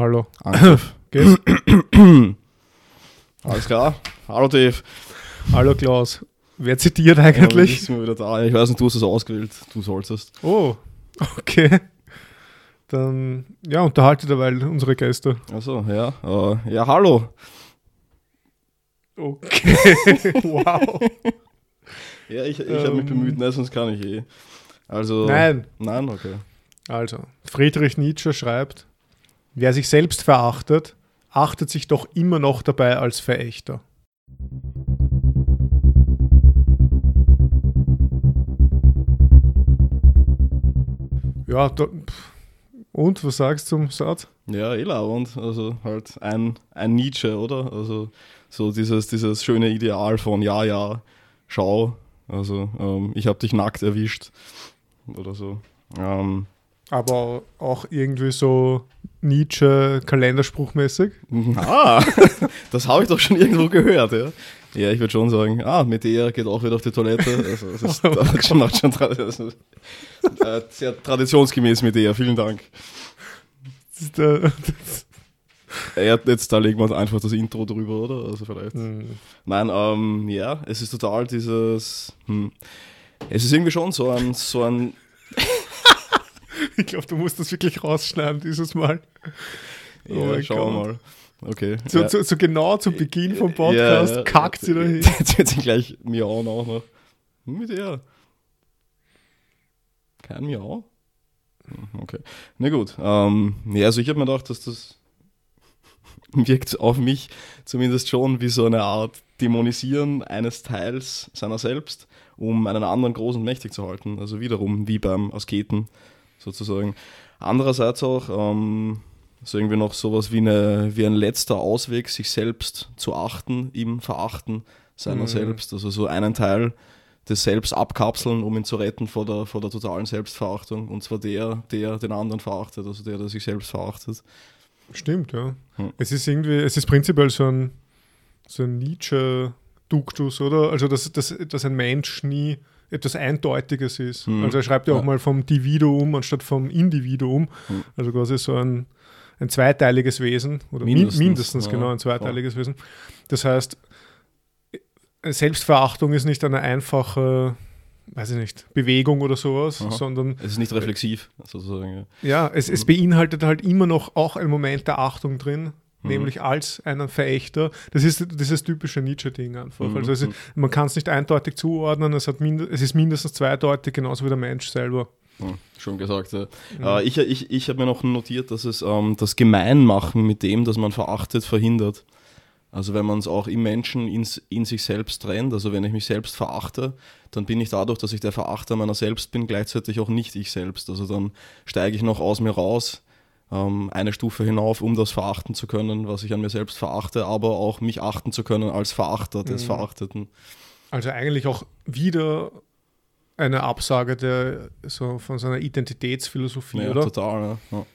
Hallo. Angriff. Geht's? Alles klar. Hallo Dave. Hallo Klaus. Wer zitiert Ja, eigentlich? wir wieder da. Ich weiß nicht, du hast es ausgewählt. Du solltest. Oh, okay. Dann, ja, unterhalte derweil unsere Gäste. Achso, ja. Äh, ja, hallo. Okay. wow. Ja, ich, ich habe mich Ähm. bemüht, ne, sonst kann ich eh. Also. Nein. Nein, okay. Also, Friedrich Nietzsche schreibt, wer sich selbst verachtet, achtet sich doch immer noch dabei als Verächter. Ja, da, und was sagst du zum Satz? Ja, eh und Also halt ein, ein Nietzsche, oder? Also so dieses, dieses schöne Ideal von ja, ja, schau. Also ähm, ich habe dich nackt erwischt. Oder so. Ähm, Aber auch irgendwie so Nietzsche-Kalenderspruchmäßig. Ah, das habe ich doch schon irgendwo gehört, ja. Ja, ich würde schon sagen, ah, mit der geht auch wieder auf die Toilette. Also, das ist das schon, macht schon ist, äh, sehr traditionsgemäß mit der, vielen Dank. Das ist der, das, Ja, jetzt da legen wir einfach das Intro drüber, oder? Also vielleicht. Hm. Nein, ähm, ja, es ist total dieses. Hm, es ist irgendwie schon so ein, so ein. Ich glaube, du musst das wirklich rausschneiden dieses Mal. Oh Ja, schauen wir mal. Okay. So, ja. so, so genau zu Beginn vom Podcast Ja, ja. kackt sie dahin. Jetzt wird sie gleich miauen auch noch. Hm, Mit der. Kein Miau? Hm, Okay. Na gut. Ähm, ja, also ich habe mir gedacht, dass das wirkt auf mich zumindest schon wie so eine Art Dämonisieren eines Teils seiner selbst, um einen anderen groß und mächtig zu halten. Also wiederum wie beim Asketen sozusagen. Andererseits auch ähm, so irgendwie noch sowas wie, eine, wie ein letzter Ausweg, sich selbst zu achten, im Verachten seiner Mhm. selbst. Also so einen Teil des Selbst abkapseln, um ihn zu retten vor der, vor der totalen Selbstverachtung. Und zwar der, der den anderen verachtet, also der, der sich selbst verachtet. Stimmt, ja. Hm. Es ist irgendwie, es ist prinzipiell so ein, so ein Nietzsche-Duktus, oder? Also, dass, dass, dass ein Mensch nie etwas Eindeutiges ist. Hm. Also, er schreibt ja auch Ja. mal vom Dividuum anstatt vom Individuum. Hm. Also, quasi so ein, ein zweiteiliges Wesen. Oder mindestens, Mindestens, ja, genau, ein zweiteiliges Wesen. Das heißt, Selbstverachtung ist nicht eine einfache, weiß ich nicht, Bewegung oder sowas, Aha. sondern Es ist nicht reflexiv, sozusagen. Ja. ja, es, es Mhm. beinhaltet halt immer noch auch einen Moment der Achtung drin, Mhm. nämlich als einen Verächter. Das ist dieses typische Nietzsche-Ding einfach. Mhm. Also ist, man kann es nicht eindeutig zuordnen, es, hat mind es ist mindestens zweideutig, genauso wie der Mensch selber. Ja, schon gesagt, ja. Mhm. Äh, ich ich, ich habe mir noch notiert, dass es ähm, das Gemeinmachen mit dem, das man verachtet, verhindert. Also wenn man es auch im Menschen in, in sich selbst trennt, also wenn ich mich selbst verachte, dann bin ich dadurch, dass ich der Verachter meiner selbst bin, gleichzeitig auch nicht ich selbst. Also dann steige ich noch aus mir raus, ähm, eine Stufe hinauf, um das verachten zu können, was ich an mir selbst verachte, aber auch mich achten zu können als Verachter des Mhm. Verachteten. Also eigentlich auch wieder eine Absage der, so von seiner Identitätsphilosophie, Ja, oder? total. Ja. Ja.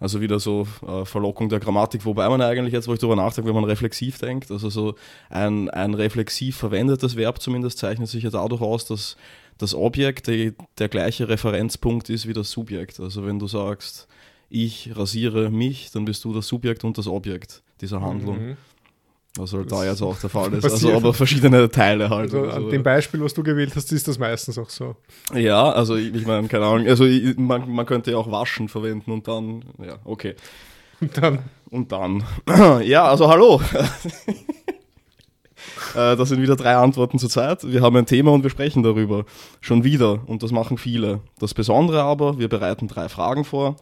Also wieder so äh, Verlockung der Grammatik, wobei man eigentlich jetzt, wo ich darüber nachdenke, wenn man reflexiv denkt, also so ein, ein reflexiv verwendetes Verb zumindest zeichnet sich ja dadurch aus, dass das Objekt die, der gleiche Referenzpunkt ist wie das Subjekt. Also wenn du sagst, ich rasiere mich, dann bist du das Subjekt und das Objekt dieser Handlung. Mhm. Was halt Das da jetzt auch der Fall ist. passiert. Also aber verschiedene Teile halt. Also oder an so. dem Beispiel, was du gewählt hast, ist das meistens auch so. Ja, also ich, ich meine, keine Ahnung, also ich, man, man könnte ja auch waschen verwenden und dann, ja, okay. Und dann, Und dann, ja, also hallo. Äh, Das sind wieder drei Antworten zur Zeit. Wir haben ein Thema und wir sprechen darüber. Schon wieder. Und das machen viele. Das Besondere aber, wir bereiten drei Fragen vor,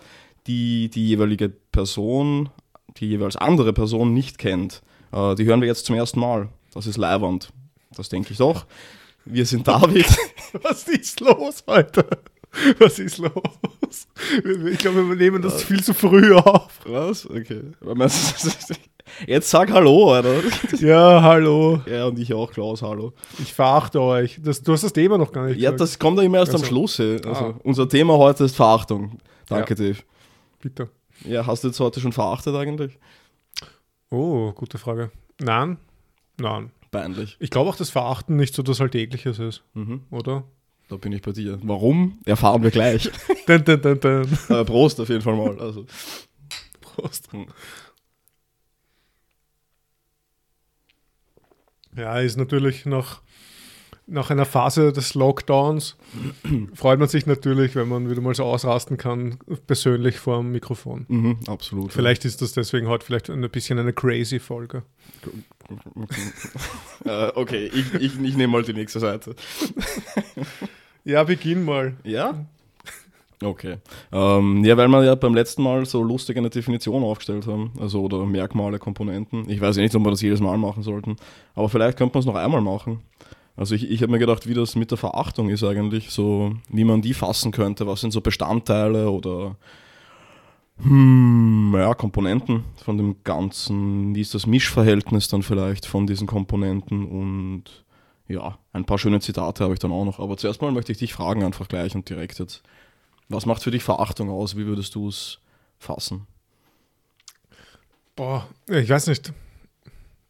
die die jeweilige Person, die jeweils andere Person nicht kennt. Äh, Die hören wir jetzt zum ersten Mal. Das ist Leiwand. Das denke ich doch. Wir sind David. was ist los heute? Was ist los? Ich glaube, wir nehmen das viel zu früh auf. Was? Okay. Jetzt sag Hallo, Alter. Ja, hallo. Ja, und ich auch, Klaus, hallo. Ich verachte euch. Das, du hast das Thema noch gar nicht Ja, gesagt. das kommt ja immer erst am Also. Schluss. ey. Also, Ah. Unser Thema heute ist Verachtung. Danke, Dave. Bitte. Ja, hast du jetzt heute schon verachtet eigentlich? Oh, gute Frage. Nein, nein. Peinlich. Ich glaube auch, dass Verachten nicht so das Alltägliches ist, Mhm. oder? Da bin ich bei dir. Warum? Erfahren wir gleich. Dun, dun, dun, dun. äh, Prost auf jeden Fall mal. Also, hast. Hm. Ja, ist natürlich nach, nach einer Phase des Lockdowns freut man sich natürlich, wenn man wieder mal so ausrasten kann, persönlich vor dem Mikrofon. Mhm, absolut. Vielleicht ist das deswegen heute vielleicht ein bisschen eine crazy Folge. äh, okay, ich, ich, ich nehme mal die nächste Seite. Ja, beginn mal. Ja? Okay. Ähm, ja, weil wir ja beim letzten Mal so lustig eine Definition aufgestellt haben, also oder Merkmale, Komponenten. Ich weiß ja nicht, ob wir das jedes Mal machen sollten, aber vielleicht könnte man es noch einmal machen. Also ich, ich habe mir gedacht, wie das mit der Verachtung ist eigentlich, so wie man die fassen könnte, was sind so Bestandteile oder hm, ja, Komponenten von dem Ganzen, wie ist das Mischverhältnis dann vielleicht von diesen Komponenten und ja, ein paar schöne Zitate habe ich dann auch noch. Aber zuerst mal möchte ich dich fragen, einfach gleich und direkt jetzt. Was macht für dich Verachtung aus? Wie würdest du es fassen? Boah, ich weiß nicht.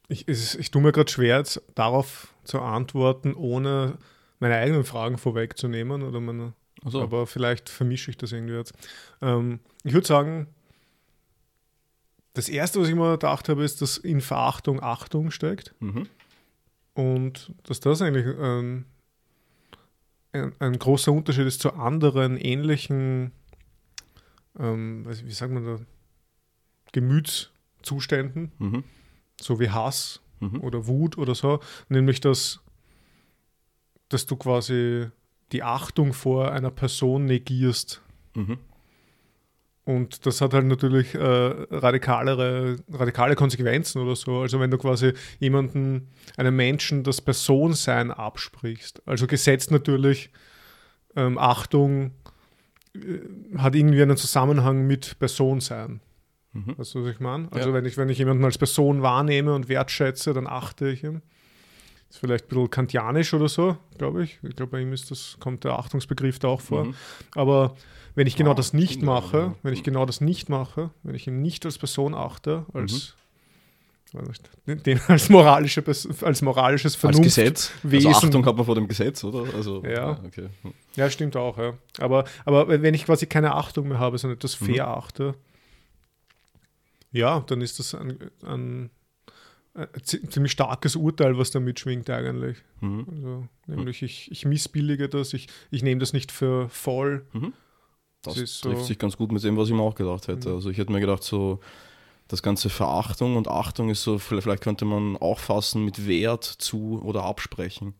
Ich, ich, ich tue mir gerade schwer, jetzt darauf zu antworten, ohne meine eigenen Fragen vorwegzunehmen. Oder meine, Also, Aber vielleicht vermische ich das irgendwie jetzt. Ähm, ich würde sagen, das Erste, was ich mir gedacht habe, ist, dass in Verachtung Achtung steckt. mhm. Und dass das eigentlich ein, ein, ein großer Unterschied ist zu anderen ähnlichen, ähm, wie sagt man da, Gemütszuständen, Mhm. so wie Hass Mhm. oder Wut oder so, nämlich dass, dass du quasi die Achtung vor einer Person negierst. Mhm. Und das hat halt natürlich äh, radikalere, radikale Konsequenzen oder so. Also wenn du quasi jemanden, einem Menschen das Personsein absprichst. Also gesetzt natürlich ähm, Achtung äh, hat irgendwie einen Zusammenhang mit Personsein. Mhm. Weißt du, was ich meine? Also Ja. wenn, ich, wenn ich jemanden als Person wahrnehme und wertschätze, dann achte ich ihm. Ist vielleicht ein bisschen kantianisch oder so, glaube ich. Ich glaube, bei ihm ist das, kommt der Achtungsbegriff da auch vor. Mhm. Aber wenn ich genau Ah, das nicht mache, ja. wenn ich genau das nicht mache, wenn ich ihn nicht als Person achte, als, Mhm. den als, moralische, als moralisches Als Vernunft. Gesetz. Wesen. Also Achtung hat man vor dem Gesetz, oder? Also, Ja. okay. Ja, stimmt auch, ja. Aber, aber wenn ich quasi keine Achtung mehr habe, sondern etwas Mhm. Ja, dann ist das ein, ein, ein zi- ziemlich starkes Urteil, was da mitschwingt eigentlich. Mhm. Also, nämlich ich, ich missbillige das, ich, ich nehme das nicht für voll. Das, Das ist so- trifft sich ganz gut mit dem, was ich mir auch gedacht hätte. Mhm. Also ich hätte mir gedacht, so das ganze Verachtung und Achtung ist so, vielleicht könnte man auch fassen mit Wert zu oder absprechen.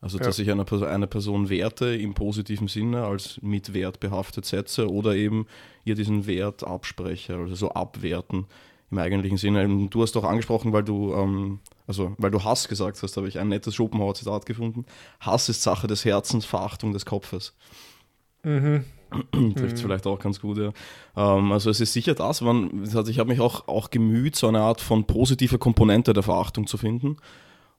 Also Ja. dass ich einer Person, eine Person werte im positiven Sinne als mit Wert behaftet setze oder eben ihr diesen Wert abspreche, also so abwerten im eigentlichen Sinne. Ähm, Du hast doch angesprochen, weil du, ähm, also weil du Hass gesagt hast, habe ich ein nettes Schopenhauer-Zitat gefunden. Hass ist Sache des Herzens, Verachtung des Kopfes. Mhm. Trifft es vielleicht auch ganz gut, ja. Ähm, also es ist sicher das, man, also ich habe mich auch, auch gemüht, so eine Art von positiver Komponente der Verachtung zu finden.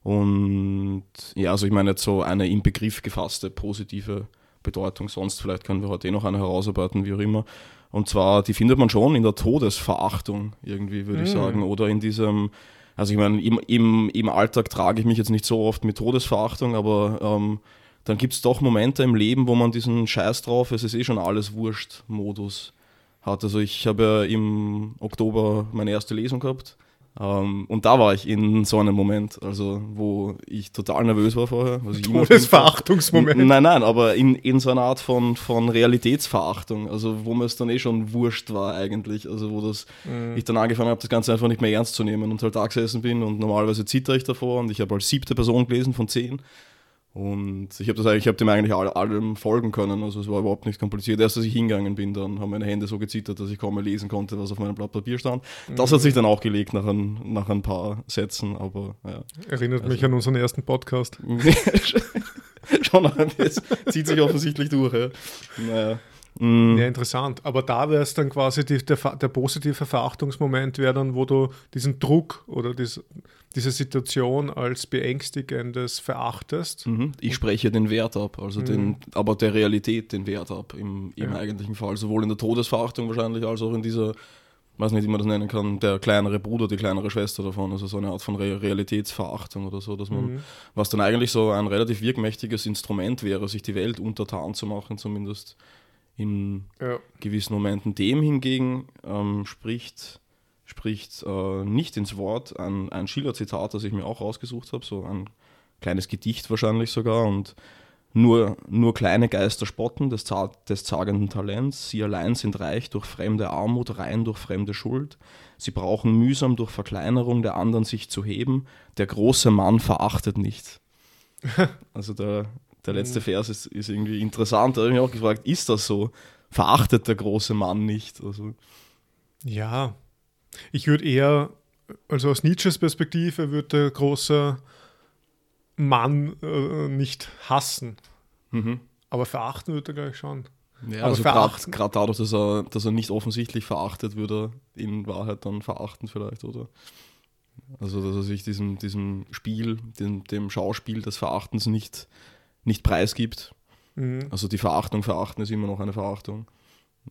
Und ja, also ich meine jetzt so eine im Begriff gefasste positive Bedeutung, sonst vielleicht können wir heute eh noch eine herausarbeiten, wie auch immer. Und zwar, die findet man schon in der Todesverachtung, irgendwie, würde ich Mm. sagen. Oder in diesem, also ich meine, im, im, im Alltag trage ich mich jetzt nicht so oft mit Todesverachtung, aber ähm, dann gibt es doch Momente im Leben, wo man diesen Scheiß drauf, es ist eh schon alles wurscht Modus hat. Also ich habe ja im Oktober meine erste Lesung gehabt ähm, und da war ich in so einem Moment, also wo ich total nervös war vorher. Was. Todesverachtungsmoment. Nein, nein, aber in, in so einer Art von, von Realitätsverachtung, also wo mir es dann eh schon wurscht war eigentlich, also wo das, Mhm. ich dann angefangen habe, das Ganze einfach nicht mehr ernst zu nehmen und halt da gesessen bin und normalerweise zitter ich davor und ich habe als siebte Person gelesen von zehn und ich habe das eigentlich, ich habe dem eigentlich all, allem folgen können, also es war überhaupt nicht kompliziert. Erst als ich hingegangen bin, dann haben meine Hände so gezittert, dass ich kaum mehr lesen konnte, was auf meinem Blatt Papier stand. Das hat sich dann auch gelegt nach ein, nach ein paar Sätzen, aber ja. Erinnert mich Also- an unseren ersten Podcast. Schon, das zieht sich offensichtlich durch. Ja. Naja. Mm, Ja, interessant. Aber da wäre es dann quasi die, der, der positive Verachtungsmoment, wäre dann, wo du diesen Druck oder dies, diese Situation als beängstigendes verachtest. mhm. Ich spreche den Wert ab, also Mhm. den, aber der Realität den Wert ab im, im Ja. eigentlichen Fall. Sowohl in der Todesverachtung wahrscheinlich, als auch in dieser, weiß nicht, wie man das nennen kann, der kleinere Bruder, die kleinere Schwester davon. Also so eine Art von Re Realitätsverachtung oder so, dass man, Mhm. was dann eigentlich so ein relativ wirkmächtiges Instrument wäre, sich die Welt untertan zu machen, zumindest in ja. gewissen Momenten. Dem hingegen ähm, spricht, spricht äh, nicht ins Wort ein, ein Schiller-Zitat, das ich mir auch rausgesucht habe, so ein kleines Gedicht wahrscheinlich sogar und nur, nur kleine Geister spotten des, des zagenden Talents, sie allein sind reich durch fremde Armut, rein durch fremde Schuld, sie brauchen mühsam durch Verkleinerung der anderen sich zu heben, der große Mann verachtet nicht. also der, der letzte mhm. Vers ist, ist irgendwie interessant, da habe ich mich auch gefragt, ist das so? Verachtet der große Mann nicht? Also, ja, ich würde eher, also aus Nietzsches Perspektive würde der große Mann äh, nicht hassen. Mhm. Aber verachten würde er gleich schon. Ja, Aber also gerade dadurch, dass er, dass er nicht offensichtlich verachtet, würde er in Wahrheit dann verachten vielleicht, oder? Also dass er sich diesem, diesem Spiel, dem, dem Schauspiel des Verachtens nicht, nicht preisgibt. Mhm. Also die Verachtung verachten ist immer noch eine Verachtung.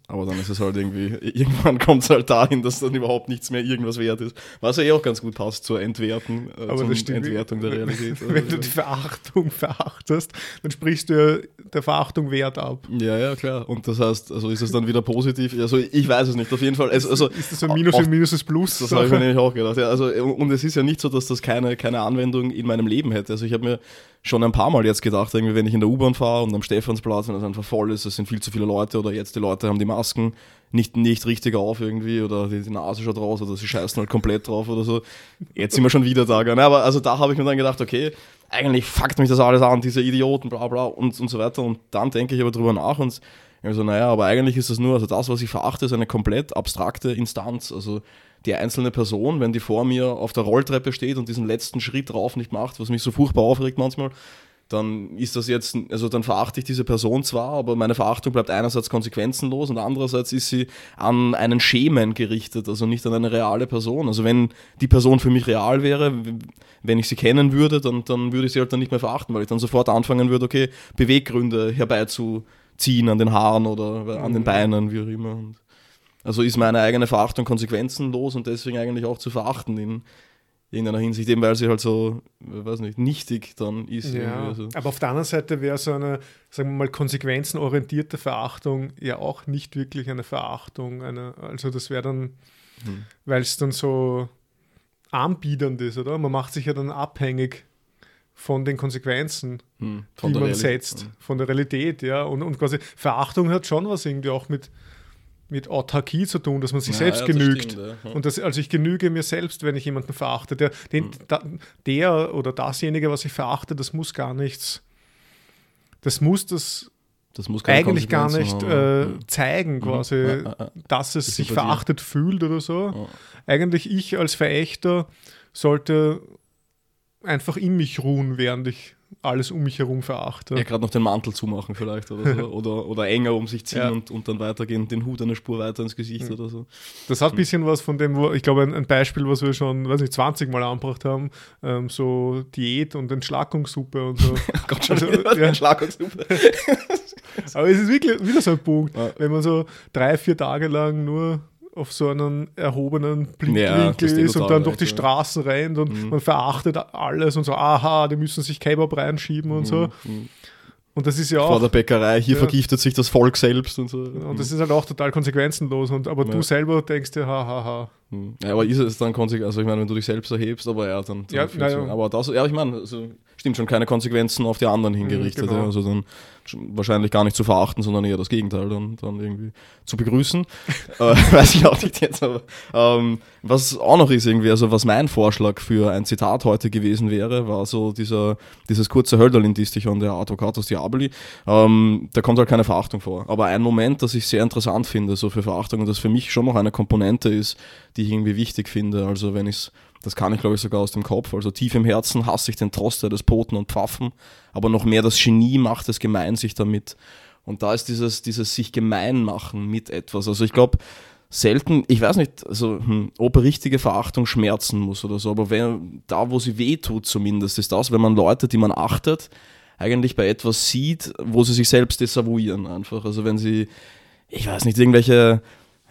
Aber dann ist es halt irgendwie, irgendwann kommt es halt dahin, dass dann überhaupt nichts mehr irgendwas wert ist. Was ja eh auch ganz gut passt zur Entwerten, äh, Aber stimmt, Entwertung der Realität. Wenn du die Verachtung verachtest, dann sprichst du ja der Verachtung Wert ab. Ja, ja, klar. Und das heißt, also ist es dann wieder positiv? Also ich weiß es nicht, auf jeden Fall. Es, also, ist das so ein Minus für Minus ist Plus? Das habe ich mir nämlich auch gedacht. Ja, also, und es ist ja nicht so, dass das keine, keine Anwendung in meinem Leben hätte. Also ich habe mir schon ein paar Mal jetzt gedacht, irgendwie, wenn ich in der U-Bahn fahre und am Stephansplatz und es einfach voll ist, es sind viel zu viele Leute oder jetzt die Leute haben die Masken nicht, nicht richtig auf irgendwie oder die, die Nase schaut raus oder sie scheißen halt komplett drauf oder so. Jetzt sind wir schon wieder da. Ne? Aber also da habe ich mir dann gedacht, okay, eigentlich fuckt mich das alles an, diese Idioten, bla bla und, und so weiter. Und dann denke ich aber drüber nach und so, naja, aber eigentlich ist das nur, also das, was ich verachte, ist eine komplett abstrakte Instanz. Also die einzelne Person, wenn die vor mir auf der Rolltreppe steht und diesen letzten Schritt drauf nicht macht, was mich so furchtbar aufregt manchmal, dann ist das jetzt, also dann verachte ich diese Person zwar, aber meine Verachtung bleibt einerseits konsequenzenlos und andererseits ist sie an einen Schemen gerichtet, also nicht an eine reale Person. Also wenn die Person für mich real wäre, wenn ich sie kennen würde, dann, dann würde ich sie halt dann nicht mehr verachten, weil ich dann sofort anfangen würde, okay, Beweggründe herbeizuziehen an den Haaren oder an den mhm. Beinen, wie auch immer. Und also ist meine eigene Verachtung konsequenzenlos und deswegen eigentlich auch zu verachten in irgendeiner Hinsicht, eben weil sie halt so, weiß nicht, nichtig dann ist. Ja, also. Aber auf der anderen Seite wäre so eine, sagen wir mal, konsequenzenorientierte Verachtung ja auch nicht wirklich eine Verachtung. Eine, also das wäre dann, hm. weil es dann so anbiedernd ist, oder? Man macht sich ja dann abhängig von den Konsequenzen, hm, die man Realität. setzt, hm. von der Realität, ja. Und, und quasi Verachtung hat schon was irgendwie auch mit mit Autarkie zu tun, dass man sich ja, selbst ja, genügt. Das stimmt, ja. Und das, also ich genüge mir selbst, wenn ich jemanden verachte. Der, den, hm. da, der oder dasjenige, was ich verachte, das muss gar nichts. Das muss das, das muss eigentlich gar nicht äh, zeigen, mhm. quasi, dass es das sich verachtet fühlt oder so. Eigentlich ich als Verächter sollte einfach in mich ruhen, während ich alles um mich herum verachte. Ja, gerade noch den Mantel zumachen vielleicht oder so. oder, oder enger um sich ziehen ja. und, und dann weitergehen, den Hut eine Spur weiter ins Gesicht mhm. oder so. Das hat ein bisschen was von dem, wo, ich glaube, ein, ein, Beispiel, was wir schon, weiß nicht, 20 Mal angebracht haben, ähm, so Diät und Entschlackungssuppe und so. Gott schon, also, ja. Entschlackungssuppe. Aber es ist wirklich wieder so ein Punkt, ja. wenn man so drei, vier Tage lang nur auf so einen erhobenen Blickwinkel ja, ist und dann durch die Straßen rennt und mhm. man verachtet alles und so, aha, die müssen sich Kebab reinschieben und mhm. so. Mhm. Und das ist ja auch. Vor der Bäckerei, hier ja. vergiftet sich das Volk selbst und so. Und das ist halt auch total konsequenzenlos. Und, aber ja. du selber denkst dir, hahaha. Ha, ha. Hm. Ja, aber ist es dann konsequent? Also, ich meine, wenn du dich selbst erhebst, aber ja, dann. dann ja, ja. Aber das, ja, ich meine, also, stimmt schon, keine Konsequenzen auf die anderen hingerichtet. Genau. Ja, also dann wahrscheinlich gar nicht zu verachten, sondern eher das Gegenteil dann, dann irgendwie zu begrüßen. äh, weiß ich auch nicht jetzt, aber ähm, was auch noch ist irgendwie, also was mein Vorschlag für ein Zitat heute gewesen wäre, war so dieser, dieses kurze Hölderlin-Distichon der Advocatus Diaboli. Ähm, da kommt halt keine Verachtung vor. Aber ein Moment, das ich sehr interessant finde, so für Verachtung und das für mich schon noch eine Komponente ist, die ich irgendwie wichtig finde. Also wenn ich es das kann ich, glaube ich, sogar aus dem Kopf. Also tief im Herzen hasse ich den Troster des Poten und Pfaffen, aber noch mehr das Genie macht es gemein sich damit. Und da ist dieses, dieses sich gemein machen mit etwas. Also ich glaube, selten, ich weiß nicht, also, hm, ob richtige Verachtung schmerzen muss oder so, aber wenn, da, wo sie weh tut zumindest, ist das, wenn man Leute, die man achtet, eigentlich bei etwas sieht, wo sie sich selbst desavouieren einfach. Also wenn sie, ich weiß nicht, irgendwelche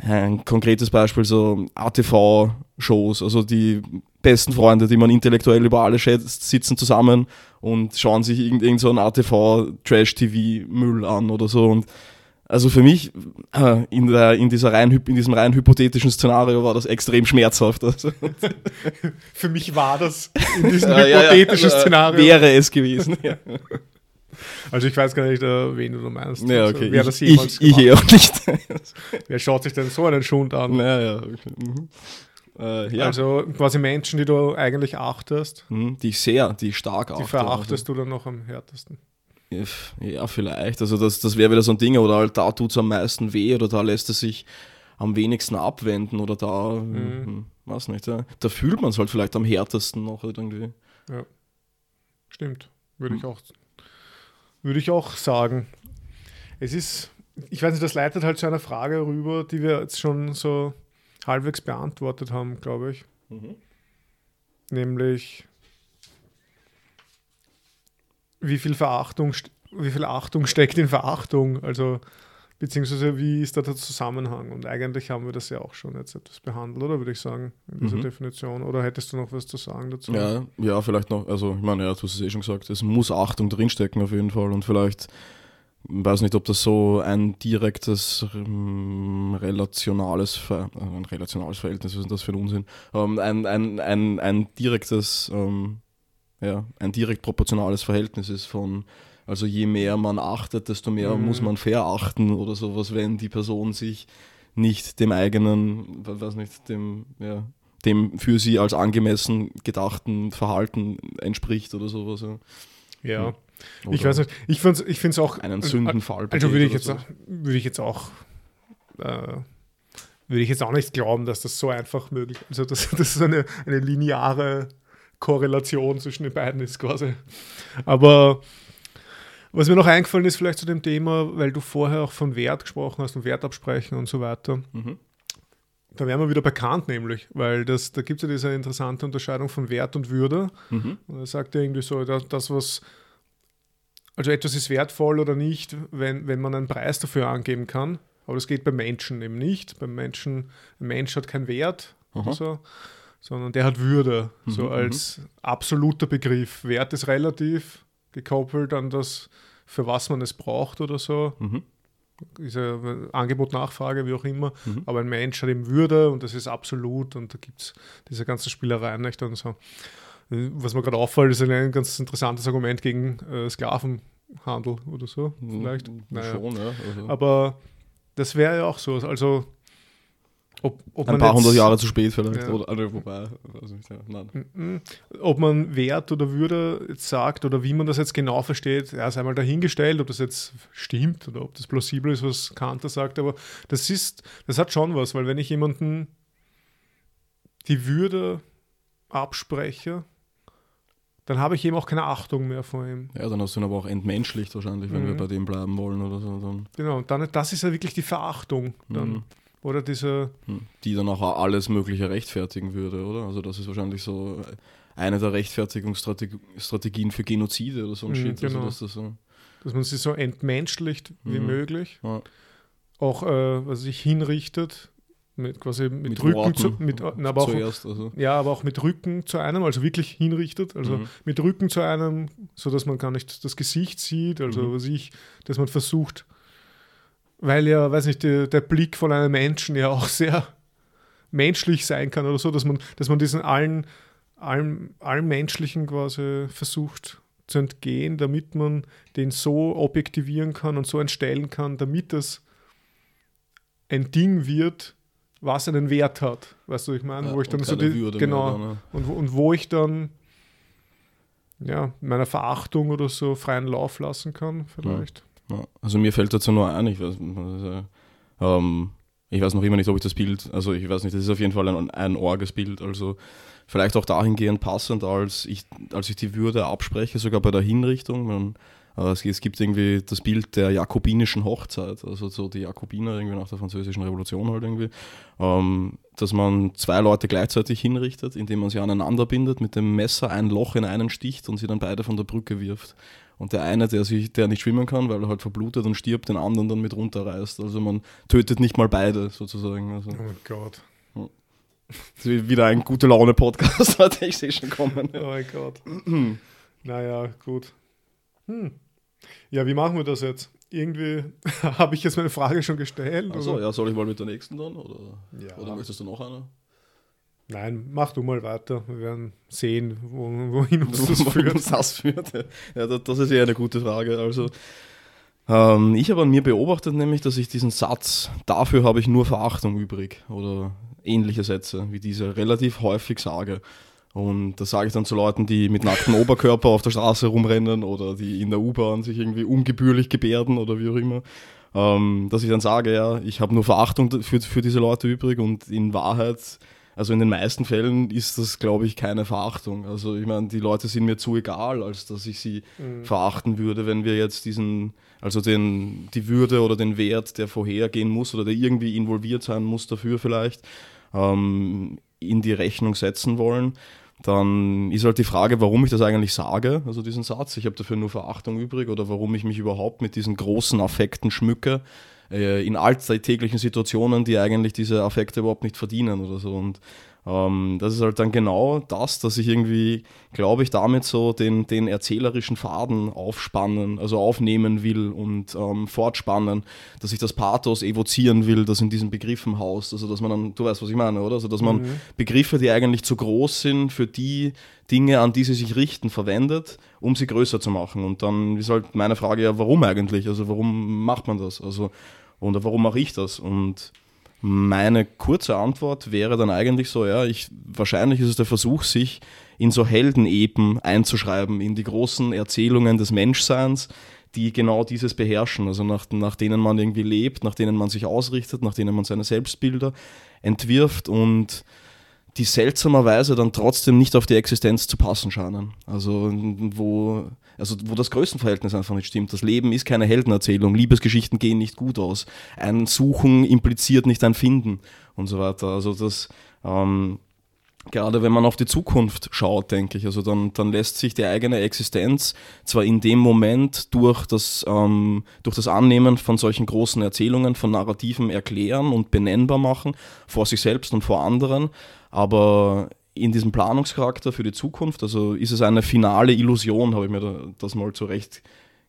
ein konkretes Beispiel, so ATV-Shows, also die besten Freunde, die man intellektuell über alle schätzt, sitzen zusammen und schauen sich irgendeinen irgend so ATV-Trash-TV-Müll an oder so. Und Also für mich äh, in, der, in, dieser rein, in diesem rein hypothetischen Szenario war das extrem schmerzhaft. Also. für mich war das in diesem hypothetischen ja, ja, Szenario. Wäre es gewesen. Also ich weiß gar nicht, äh, wen du meinst. Ja, okay. Also, wer ich, das jemals ich, ich eh auch nicht. wer schaut sich denn so einen Schund an? Ja, ja. Okay. Mhm. Äh, ja. Also quasi Menschen, die du eigentlich achtest. Mhm, die ich sehr, die ich stark achte. Die verachtest also. du dann noch am härtesten. Ja, vielleicht. Also das, das wäre wieder so ein Ding, oder halt da tut es am meisten weh oder da lässt es sich am wenigsten abwenden oder da, mhm. Hm, weiß nicht, ja. da fühlt man es halt vielleicht am härtesten noch irgendwie. Ja, stimmt. Würde ich hm. auch würde ich auch sagen. Es ist, ich weiß nicht, das leitet halt zu einer Frage rüber, die wir jetzt schon so halbwegs beantwortet haben, glaube ich. Mhm. Nämlich, wie viel Verachtung, wie viel Achtung steckt in Verachtung? Also, beziehungsweise wie ist da der Zusammenhang? Und eigentlich haben wir das ja auch schon jetzt etwas behandelt, oder würde ich sagen, in dieser mhm. Definition. Oder hättest du noch was zu sagen dazu? Ja, ja, vielleicht noch, also ich meine, ja, du hast es eh schon gesagt, es muss Achtung drinstecken auf jeden Fall und vielleicht ich weiß nicht, ob das so ein direktes ähm, relationales, Ver äh, ein relationales Verhältnis, was ist das für ein Unsinn? Ähm, ein, ein, ein, ein direktes, ähm, ja, ein direkt proportionales Verhältnis ist von also je mehr man achtet, desto mehr mhm. muss man verachten oder sowas, wenn die Person sich nicht dem eigenen, weiß nicht, dem, ja, dem für sie als angemessen gedachten Verhalten entspricht oder sowas. Ja. ja. Oder ich weiß nicht, ich finde es ich auch. Einen Sündenfall. Also würde ich, jetzt, so. würde ich jetzt auch. Äh, würde ich jetzt auch nicht glauben, dass das so einfach möglich ist. Also, dass das so eine, eine lineare Korrelation zwischen den beiden ist quasi. Aber was mir noch eingefallen ist, vielleicht zu dem Thema, weil du vorher auch von Wert gesprochen hast und Wert absprechen und so weiter. Mhm. Da wären wir wieder bekannt, nämlich, weil das, da gibt es ja diese interessante Unterscheidung von Wert und Würde. Mhm. Und er sagt ja irgendwie so, dass das, was, also etwas ist wertvoll oder nicht, wenn, wenn man einen Preis dafür angeben kann. Aber das geht beim Menschen eben nicht. Beim Menschen, ein Mensch hat keinen Wert, so, sondern der hat Würde, mhm. so als mhm. absoluter Begriff. Wert ist relativ, gekoppelt an das, für was man es braucht oder so. Mhm. Ist ja Angebot, Nachfrage, wie auch immer. Mhm. Aber ein Mensch hat eben Würde und das ist absolut und da gibt es diese ganzen Spielereien nicht und so. Was mir gerade auffällt, ist ein ganz interessantes Argument gegen äh, Sklavenhandel oder so, vielleicht. Mhm, naja. Schon, ja. Also. Aber das wäre ja auch so. Also ob, ob ein paar hundert Jahre zu spät vielleicht. Ja. Oder, also, wobei, also, ja. Ob man Wert oder Würde jetzt sagt oder wie man das jetzt genau versteht, ja, sei mal dahingestellt, ob das jetzt stimmt oder ob das plausibel ist, was Kanter sagt, aber das ist, das hat schon was, weil wenn ich jemanden die Würde abspreche, dann habe ich eben auch keine Achtung mehr vor ihm. Ja, dann hast du ihn aber auch entmenschlicht wahrscheinlich, wenn mhm. wir bei dem bleiben wollen oder so. Dann. Genau, und dann, das ist ja wirklich die Verachtung dann. Mhm. Oder diese. Hm. Die dann auch alles Mögliche rechtfertigen würde, oder? Also, das ist wahrscheinlich so eine der Rechtfertigungsstrategien für Genozide oder so ein mhm, Shit. Genau. Also, dass, das so dass man sie so entmenschlicht wie mhm. möglich. Ja. Auch, äh, was sich hinrichtet, mit quasi mit, mit Rücken Worten zu, mit, na, aber zuerst, auch, also. ja, aber auch mit Rücken zu einem, also wirklich hinrichtet, also mhm. mit Rücken zu einem, so dass man gar nicht das Gesicht sieht, also mhm. was ich, dass man versucht, weil ja, weiß nicht, die, der Blick von einem Menschen ja auch sehr menschlich sein kann oder so, dass man, dass man diesen allen, allen, allen Menschlichen quasi versucht zu entgehen, damit man den so objektivieren kann und so entstellen kann, damit es ein Ding wird, was einen Wert hat. Weißt du, ich meine, ja, wo ich dann so die, Würde genau mehr, ne? und, und wo ich dann ja, meiner Verachtung oder so freien Lauf lassen kann, vielleicht. Ja, also mir fällt dazu nur ein, ich weiß, also, ähm, ich weiß noch immer nicht, ob ich das Bild, also ich weiß nicht, das ist auf jeden Fall ein, ein orges Bild, also vielleicht auch dahingehend passend, als ich, als ich die Würde abspreche, sogar bei der Hinrichtung. Man, äh, es, gibt irgendwie das Bild der jakobinischen Hochzeit, also so die Jakobiner irgendwie nach der französischen Revolution halt irgendwie, ähm, dass man zwei Leute gleichzeitig hinrichtet, indem man sie aneinander bindet, mit dem Messer ein Loch in einen sticht und sie dann beide von der Brücke wirft und der eine, der sich, der nicht schwimmen kann, weil er halt verblutet und stirbt, den anderen dann mit runterreißt. Also man tötet nicht mal beide sozusagen. Also, oh Gott. Das ist wieder ein gute Laune-Podcast, hatte ich sehe schon kommen. Oh mein Gott. naja, gut. Hm. Ja, wie machen wir das jetzt? irgendwie habe ich jetzt meine Frage schon gestellt. Achso, oder? ja, soll ich mal mit der nächsten dann? Oder, Ja. oder möchtest du noch eine? Nein, mach du mal weiter. Wir werden sehen, wo, wohin uns das Wohin führt. uns das führt. Ja, das, das ist eher eine gute Frage. Also, ähm, ich habe an mir beobachtet, nämlich, dass ich diesen Satz, dafür habe ich nur Verachtung übrig oder ähnliche Sätze wie diese relativ häufig sage. Und das sage ich dann zu Leuten, die mit nacktem Oberkörper auf der Straße rumrennen oder die in der U-Bahn sich irgendwie ungebührlich gebärden oder wie auch immer. Ähm, dass ich dann sage, ja, ich habe nur Verachtung für, für diese Leute übrig und in Wahrheit also in den meisten Fällen ist das, glaube ich, keine Verachtung. Also ich meine, die Leute sind mir zu egal, als dass ich sie verachten würde, wenn wir jetzt diesen, also den, die Würde oder den Wert, der vorhergehen muss oder der irgendwie involviert sein muss dafür vielleicht, ähm, in die Rechnung setzen wollen. Dann ist halt die Frage, warum ich das eigentlich sage, also diesen Satz. Ich habe dafür nur Verachtung übrig oder warum ich mich überhaupt mit diesen großen Affekten schmücke äh, in alltäglichen Situationen, die eigentlich diese Affekte überhaupt nicht verdienen oder so. Und ähm, das ist halt dann genau das, dass ich irgendwie, glaube ich, damit so den, den erzählerischen Faden aufspannen, also aufnehmen will und ähm, fortspannen, dass ich das Pathos evozieren will, das in diesen Begriffen haust. Also dass man dann, du weißt, was ich meine, oder? Also dass man Begriffe, die eigentlich zu groß sind für die Dinge, an die sie sich richten, verwendet, um sie größer zu machen. Und dann ist halt meine Frage ja, warum eigentlich? Also warum macht man das? Also und warum mache ich das? Und meine kurze Antwort wäre dann eigentlich so, ja, ich, wahrscheinlich ist es der Versuch, sich in so Heldenepen einzuschreiben, in die großen Erzählungen des Menschseins, die genau dieses beherrschen, also nach, nach denen man irgendwie lebt, nach denen man sich ausrichtet, nach denen man seine Selbstbilder entwirft und die seltsamerweise dann trotzdem nicht auf die Existenz zu passen scheinen. Also wo, also wo das Größenverhältnis einfach nicht stimmt. Das Leben ist keine Heldenerzählung, Liebesgeschichten gehen nicht gut aus. Ein Suchen impliziert nicht ein Finden und so weiter. Also das ähm, gerade wenn man auf die Zukunft schaut, denke ich, also dann, dann lässt sich die eigene Existenz zwar in dem Moment durch das, ähm, durch das Annehmen von solchen großen Erzählungen, von Narrativen erklären und benennbar machen, vor sich selbst und vor anderen, aber in diesem Planungscharakter für die Zukunft, also ist es eine finale Illusion, habe ich mir da, das mal zurecht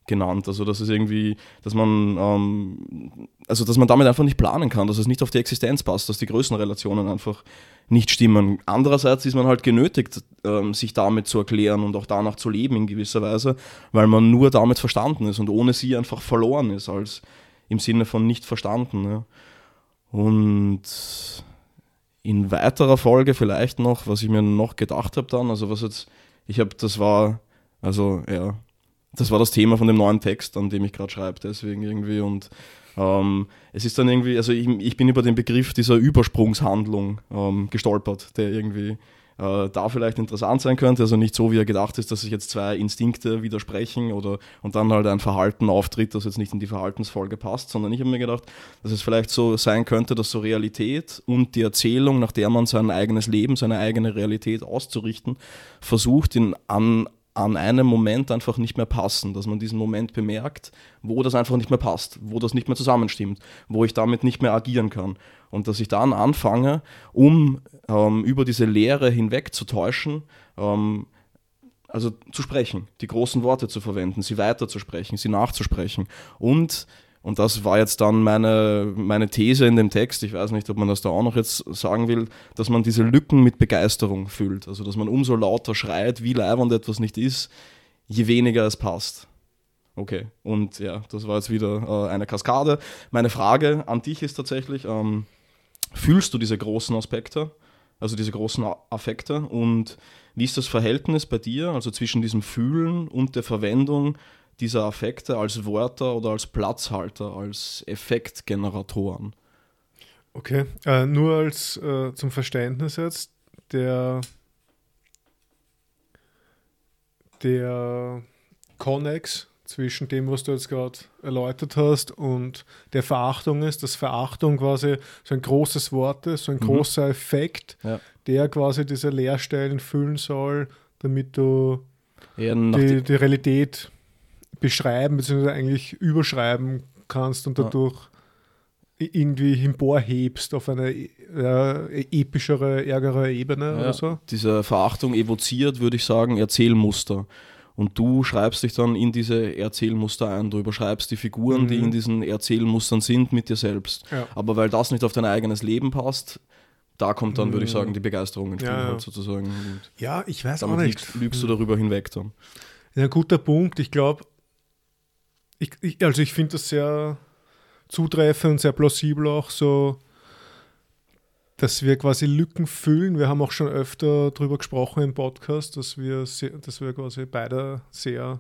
genannt. Also dass es irgendwie, dass man, ähm, also dass man damit einfach nicht planen kann, dass es nicht auf die Existenz passt, dass die Größenrelationen einfach nicht stimmen. Andererseits ist man halt genötigt, ähm, sich damit zu erklären und auch danach zu leben in gewisser Weise, weil man nur damit verstanden ist und ohne sie einfach verloren ist, als im Sinne von nicht verstanden. Ja. Und in weiterer Folge vielleicht noch, was ich mir noch gedacht habe dann, also was jetzt, ich habe, das war, also ja, das war das Thema von dem neuen Text, an dem ich gerade schreibe, deswegen irgendwie. Und ähm, es ist dann irgendwie, also ich, ich bin über den Begriff dieser Übersprungshandlung ähm, gestolpert, der irgendwie äh, da vielleicht interessant sein könnte, also nicht so, wie er gedacht ist, dass sich jetzt zwei Instinkte widersprechen oder und dann halt ein Verhalten auftritt, das jetzt nicht in die Verhaltensfolge passt, sondern ich habe mir gedacht, dass es vielleicht so sein könnte, dass so Realität und die Erzählung, nach der man sein eigenes Leben, seine eigene Realität auszurichten, versucht, in an an einem Moment einfach nicht mehr passen, dass man diesen Moment bemerkt, wo das einfach nicht mehr passt, wo das nicht mehr zusammenstimmt, wo ich damit nicht mehr agieren kann. Und dass ich dann anfange, um ähm, über diese Leere hinweg zu täuschen, ähm, also zu sprechen, die großen Worte zu verwenden, sie weiterzusprechen, sie nachzusprechen. Und, und das war jetzt dann meine, meine These in dem Text, ich weiß nicht, ob man das da auch noch jetzt sagen will, dass man diese Lücken mit Begeisterung füllt. Also dass man umso lauter schreit, wie leibend etwas nicht ist, je weniger es passt. Okay, und ja, das war jetzt wieder äh, eine Kaskade. Meine Frage an dich ist tatsächlich, ähm, fühlst du diese großen Aspekte, also diese großen Affekte und wie ist das Verhältnis bei dir, also zwischen diesem Fühlen und der Verwendung dieser Affekte als Wörter oder als Platzhalter, als Effektgeneratoren? Okay, äh, nur als äh, zum Verständnis jetzt, der, der Connex zwischen dem, was du jetzt gerade erläutert hast und der Verachtung ist, dass Verachtung quasi so ein großes Wort ist, so ein Mhm. großer Effekt, Ja. der quasi diese Leerstellen füllen soll, damit du nach die, die Realität beschreiben bzw. eigentlich überschreiben kannst und Ja. dadurch i- irgendwie emporhebst auf eine äh, epischere, ärgere Ebene Ja, oder so. Diese Verachtung evoziert, würde ich sagen, Erzählmuster. Und du schreibst dich dann in diese Erzählmuster ein, du überschreibst die Figuren, mhm. die in diesen Erzählmustern sind, mit dir selbst. Ja. Aber weil das nicht auf dein eigenes Leben passt, da kommt dann, mhm. würde ich sagen, die Begeisterung ins ja, halt sozusagen. Und ja, ich weiß auch nicht. Lügst, lügst du darüber hinweg dann. Ja, guter Punkt. Ich glaube, ich, ich, also ich finde das sehr zutreffend und sehr plausibel auch so, dass wir quasi Lücken füllen. Wir haben auch schon öfter darüber gesprochen im Podcast, dass wir, dass wir quasi beide sehr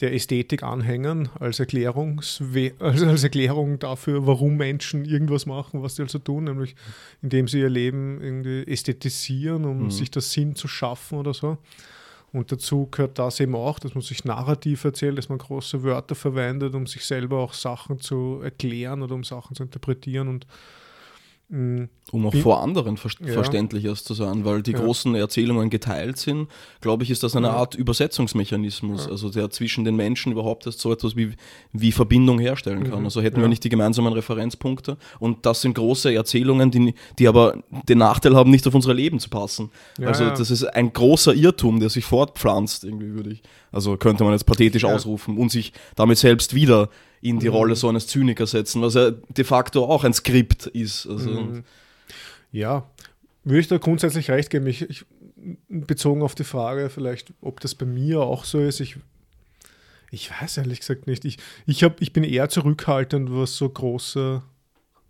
der Ästhetik anhängen als, Erklärungswe also als Erklärung dafür, warum Menschen irgendwas machen, was sie also tun, nämlich indem sie ihr Leben irgendwie ästhetisieren, um mhm. sich das Sinn zu schaffen oder so. Und dazu gehört das eben auch, dass man sich narrativ erzählt, dass man große Wörter verwendet, um sich selber auch Sachen zu erklären oder um Sachen zu interpretieren und. Um auch vor anderen ver ja. verständlicher zu sein, weil die ja. großen Erzählungen geteilt sind, glaube ich, ist das eine ja. Art Übersetzungsmechanismus, also der zwischen den Menschen überhaupt erst so etwas wie, wie Verbindung herstellen kann. Mhm. Also hätten wir nicht die gemeinsamen Referenzpunkte und das sind große Erzählungen, die, die aber den Nachteil haben, nicht auf unser Leben zu passen. also das ist ein großer Irrtum, der sich fortpflanzt, irgendwie würde ich, also könnte man jetzt pathetisch ausrufen und sich damit selbst wieder in die mhm. Rolle so eines Zynikers setzen, was ja de facto auch ein Skript ist. Also. Mhm. Ja, würde ich da grundsätzlich recht geben. Ich, ich, bezogen auf die Frage, vielleicht, ob das bei mir auch so ist, ich, ich weiß ehrlich gesagt nicht. Ich, ich, hab, ich bin eher zurückhaltend, was so große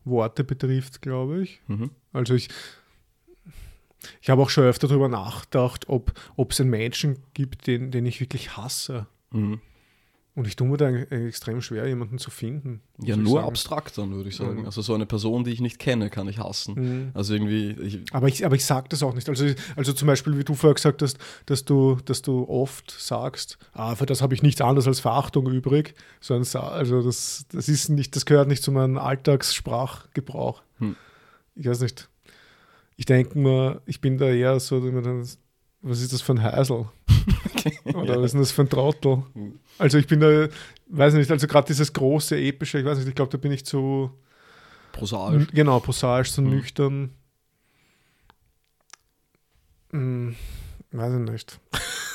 Worte betrifft, glaube ich. Mhm. Also ich, ich habe auch schon öfter darüber nachgedacht, ob es einen Menschen gibt, den, den ich wirklich hasse. Mhm. Und ich tue mir da extrem schwer, jemanden zu finden. Ja, nur abstrakt dann, würde ich sagen. Mhm. Also so eine Person, die ich nicht kenne, kann ich hassen. Mhm. Also irgendwie. Ich aber ich, aber ich sage das auch nicht. Also, also zum Beispiel, wie du vorher gesagt hast, dass du, dass du oft sagst, ah, für das habe ich nichts anderes als Verachtung übrig. Sonst, also das, das ist nicht, das gehört nicht zu meinem Alltagssprachgebrauch. Hm. Ich weiß nicht. Ich denke mir, ich bin da eher so, was ist das für ein Heisel? Oder ja. was ist denn das für ein Trottel? Also ich bin da, weiß nicht, also gerade dieses große, epische, ich weiß nicht, ich glaube, da bin ich zu prosaisch. Genau, prosaisch, so mhm. nüchtern. Hm, weiß ich nicht.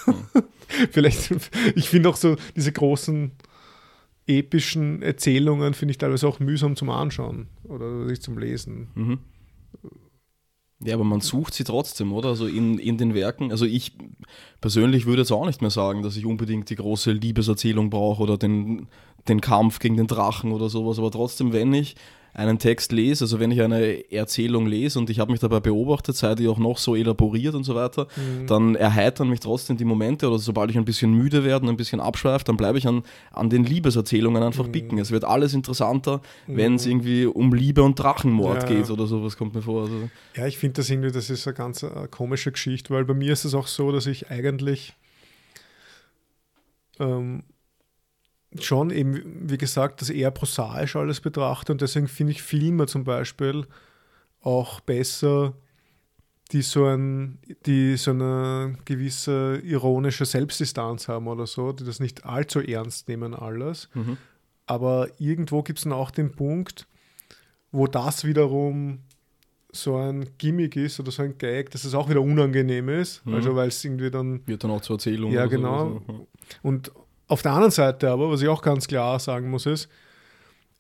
Mhm. Vielleicht, ich finde auch so diese großen epischen Erzählungen finde ich teilweise auch mühsam zum Anschauen oder sich zum Lesen. Mhm. Ja, aber man sucht sie trotzdem, oder? Also in, in den Werken. Also ich persönlich würde jetzt auch nicht mehr sagen, dass ich unbedingt die große Liebeserzählung brauche oder den, den Kampf gegen den Drachen oder sowas. Aber trotzdem, wenn ich einen Text lese, also wenn ich eine Erzählung lese und ich habe mich dabei beobachtet, sei die auch noch so elaboriert und so weiter, mhm. dann erheitern mich trotzdem die Momente oder sobald ich ein bisschen müde werde und ein bisschen abschweife, dann bleibe ich an, an den Liebeserzählungen einfach mhm. bicken. Es wird alles interessanter, mhm. wenn es irgendwie um Liebe und Drachenmord ja. geht oder sowas, kommt mir vor. Also. Ja, ich finde das irgendwie, das ist eine ganz äh, komische Geschichte, weil bei mir ist es auch so, dass ich eigentlich ähm, schon eben, wie gesagt, das eher prosaisch alles betrachte und deswegen finde ich Filme zum Beispiel auch besser, die so, ein, die so eine gewisse ironische Selbstdistanz haben oder so, die das nicht allzu ernst nehmen alles. Mhm. Aber irgendwo gibt es dann auch den Punkt, wo das wiederum so ein Gimmick ist oder so ein Gag, dass es auch wieder unangenehm ist. Mhm. Also weil es irgendwie dann. Wird dann auch zur Erzählung. Ja, genau. So. Und auf der anderen Seite aber, was ich auch ganz klar sagen muss, ist,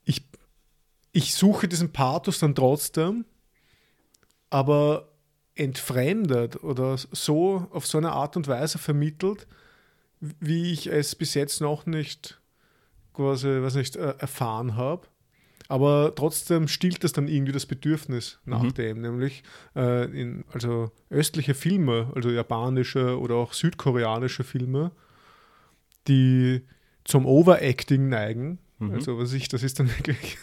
ich, ich suche diesen Pathos dann trotzdem, aber entfremdet oder so auf so eine Art und Weise vermittelt, wie ich es bis jetzt noch nicht quasi, was nicht, äh, erfahren habe. Aber trotzdem stillt das dann irgendwie das Bedürfnis nach mhm. dem, nämlich äh, in, also östliche Filme, also japanische oder auch südkoreanische Filme, die zum Overacting neigen. Mhm. Also was ich, das ist dann wirklich,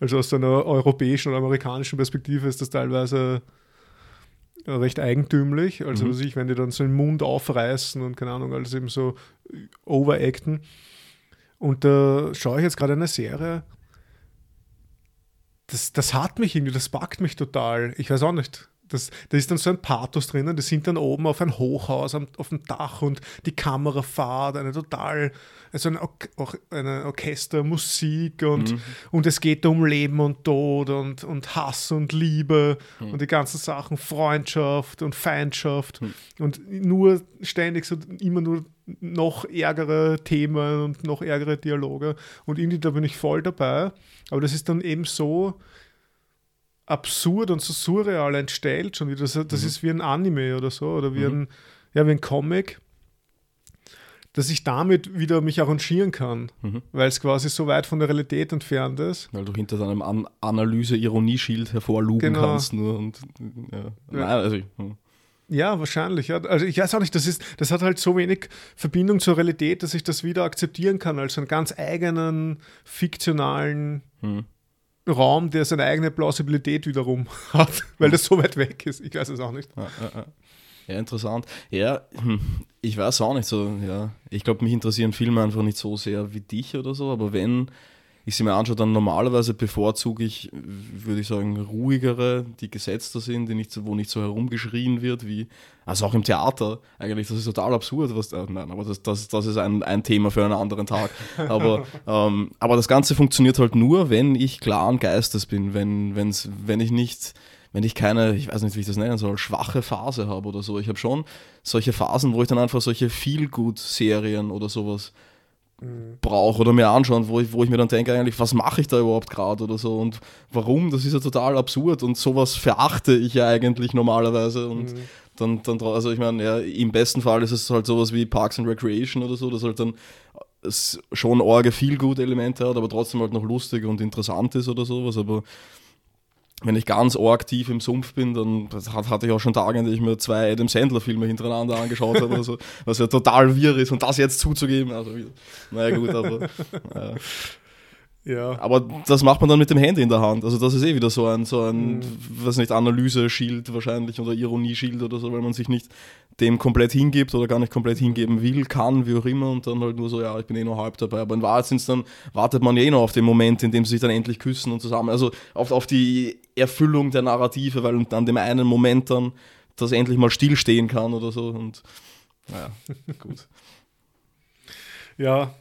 also aus einer europäischen oder amerikanischen Perspektive ist das teilweise recht eigentümlich. Also mhm. was ich, wenn die dann so den Mund aufreißen und keine Ahnung, alles eben so overacten. Und da schaue ich jetzt gerade eine Serie, das, das hat mich irgendwie, das packt mich total. Ich weiß auch nicht. Das, da ist dann so ein Pathos drinnen, die sind dann oben auf ein Hochhaus am, auf dem Dach und die Kamera fahrt, eine total, also ein, auch eine Orchester, Musik und, mhm. und es geht um Leben und Tod und, und Hass und Liebe mhm. und die ganzen Sachen, Freundschaft und Feindschaft mhm. und nur ständig so immer nur noch ärgere Themen und noch ärgere Dialoge und irgendwie da bin ich voll dabei, aber das ist dann eben so, absurd und so surreal entstellt schon wieder. Das, das mhm. ist wie ein Anime oder so oder wie, mhm. ein, ja, wie ein Comic, dass ich damit wieder mich arrangieren kann, mhm. weil es quasi so weit von der Realität entfernt ist. Weil du hinter deinem An Analyse-Ironieschild hervorlugen genau. kannst. Nur und, ja. ja. Nein, also, hm. Ja, wahrscheinlich. Ja. Also ich weiß auch nicht, das, ist, das hat halt so wenig Verbindung zur Realität, dass ich das wieder akzeptieren kann als einen ganz eigenen, fiktionalen hm. Raum, der seine eigene Plausibilität wiederum hat, weil das so weit weg ist. Ich weiß es auch nicht. Ja, interessant. Ja, hm, ich weiß auch nicht so. Ja, ich glaube, mich interessieren Filme einfach nicht so sehr wie dich oder so, aber wenn ich sie mir anschaue, dann normalerweise bevorzuge ich, würde ich sagen, ruhigere, die gesetzter sind, die nicht so, wo nicht so herumgeschrien wird, wie, also auch im Theater, eigentlich, das ist total absurd, was, äh, nein, aber das, das, das ist ein, ein Thema für einen anderen Tag. Aber, ähm, aber das Ganze funktioniert halt nur, wenn ich klaren Geistes bin, wenn, wenn's, wenn ich nicht, wenn ich keine, ich weiß nicht, wie ich das nennen soll, schwache Phase habe oder so. Ich habe schon solche Phasen, wo ich dann einfach solche Feel-Good-Serien oder sowas brauche oder mir anschauen, wo ich, wo ich mir dann denke, eigentlich, was mache ich da überhaupt gerade oder so? Und warum, das ist ja total absurd und sowas verachte ich ja eigentlich normalerweise und mhm. dann, dann, also ich meine, ja, im besten Fall ist es halt sowas wie Parks and Recreation oder so, das halt dann schon orge viel gute Elemente hat, aber trotzdem halt noch lustig und interessant ist oder sowas, aber wenn ich ganz tief im Sumpf bin, dann hatte ich auch schon Tage, in denen ich mir zwei Adam Sandler-Filme hintereinander angeschaut habe, also, was ja total wirr ist und das jetzt zuzugeben, also naja gut, aber naja. Ja. Aber das macht man dann mit dem Handy in der Hand. Also das ist eh wieder so ein, so ein, mhm. was nicht, Analyse-Schild wahrscheinlich oder Ironie-Schild oder so, weil man sich nicht dem komplett hingibt oder gar nicht komplett hingeben will, kann, wie auch immer, und dann halt nur so, ja, ich bin eh nur halb dabei. Aber in Wahrheit sind's dann, wartet man ja eh noch auf den Moment, in dem sie sich dann endlich küssen und zusammen, also auf, auf die Erfüllung der Narrative, weil an dem einen Moment dann das endlich mal stillstehen kann oder so. Und naja, gut. Ja,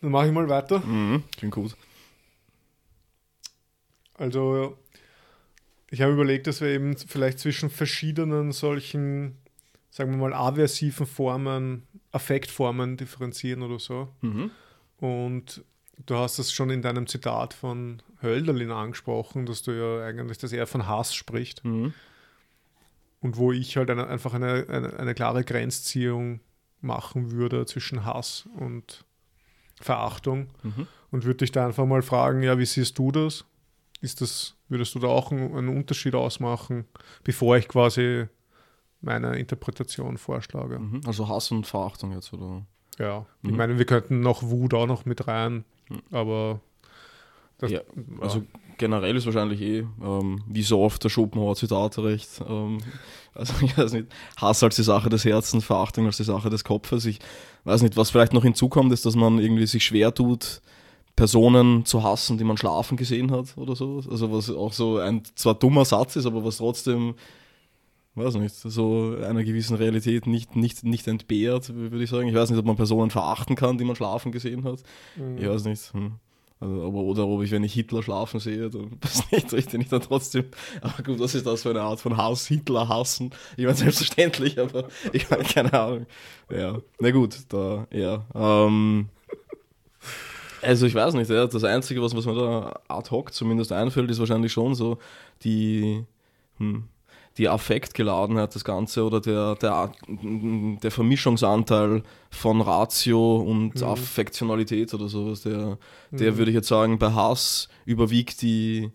dann mache ich mal weiter. Mhm, klingt gut. Also, ich habe überlegt, dass wir eben vielleicht zwischen verschiedenen solchen, sagen wir mal, aversiven Formen, Affektformen differenzieren oder so. Mhm. Und du hast das schon in deinem Zitat von Hölderlin angesprochen, dass du ja eigentlich, dass er von Hass spricht. Mhm. Und wo ich halt eine, einfach eine, eine, eine klare Grenzziehung machen würde zwischen Hass und Verachtung mhm. und würde dich da einfach mal fragen, ja, wie siehst du das? Ist das, würdest du da auch einen, einen Unterschied ausmachen, bevor ich quasi meine Interpretation vorschlage? Mhm. Also Hass und Verachtung jetzt, oder? Ja, mhm. ich meine, wir könnten noch Wut auch noch mit rein, mhm. aber das, ja, also generell ist wahrscheinlich eh, ähm, wie so oft der Schopenhauer Zitate recht. Ähm, also ich weiß nicht, Hass als die Sache des Herzens, Verachtung als die Sache des Kopfes. Ich weiß nicht, was vielleicht noch hinzukommt, ist, dass man irgendwie sich schwer tut, Personen zu hassen, die man schlafen gesehen hat oder so. Also was auch so ein zwar dummer Satz ist, aber was trotzdem, weiß nicht, so einer gewissen Realität nicht, nicht, nicht entbehrt, würde ich sagen. Ich weiß nicht, ob man Personen verachten kann, die man schlafen gesehen hat. Mhm. Ich weiß nicht. Hm. Also, oder ob ich, wenn ich Hitler schlafen sehe, dann weiß nicht, ich den ich dann trotzdem. Aber gut, was ist das für eine Art von Hass? Hitler hassen? Ich meine, selbstverständlich, aber ich meine, keine Ahnung. Ja, na gut, da, ja. Ähm, also ich weiß nicht, ja, das Einzige, was, was mir da ad hoc zumindest einfällt, ist wahrscheinlich schon so die, hm, die Affektgeladenheit das Ganze oder der, der, der Vermischungsanteil von Ratio und mhm. Affektionalität oder sowas, der, der mhm. würde ich jetzt sagen, bei Hass überwiegt die,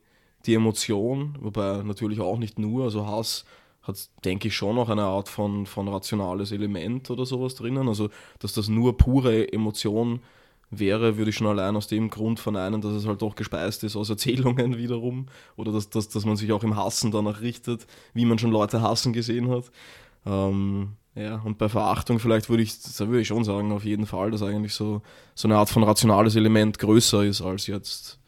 die Emotion, wobei natürlich auch nicht nur, also Hass hat, denke ich, schon noch eine Art von, von rationales Element oder sowas drinnen, also dass das nur pure Emotion wäre, würde ich schon allein aus dem Grund verneinen, dass es halt doch gespeist ist aus Erzählungen wiederum oder dass, dass, dass man sich auch im Hassen danach richtet, wie man schon Leute hassen gesehen hat. Ähm, ja, und bei Verachtung vielleicht würde ich, da würde ich schon sagen, auf jeden Fall, dass eigentlich so, so eine Art von rationales Element größer ist als jetzt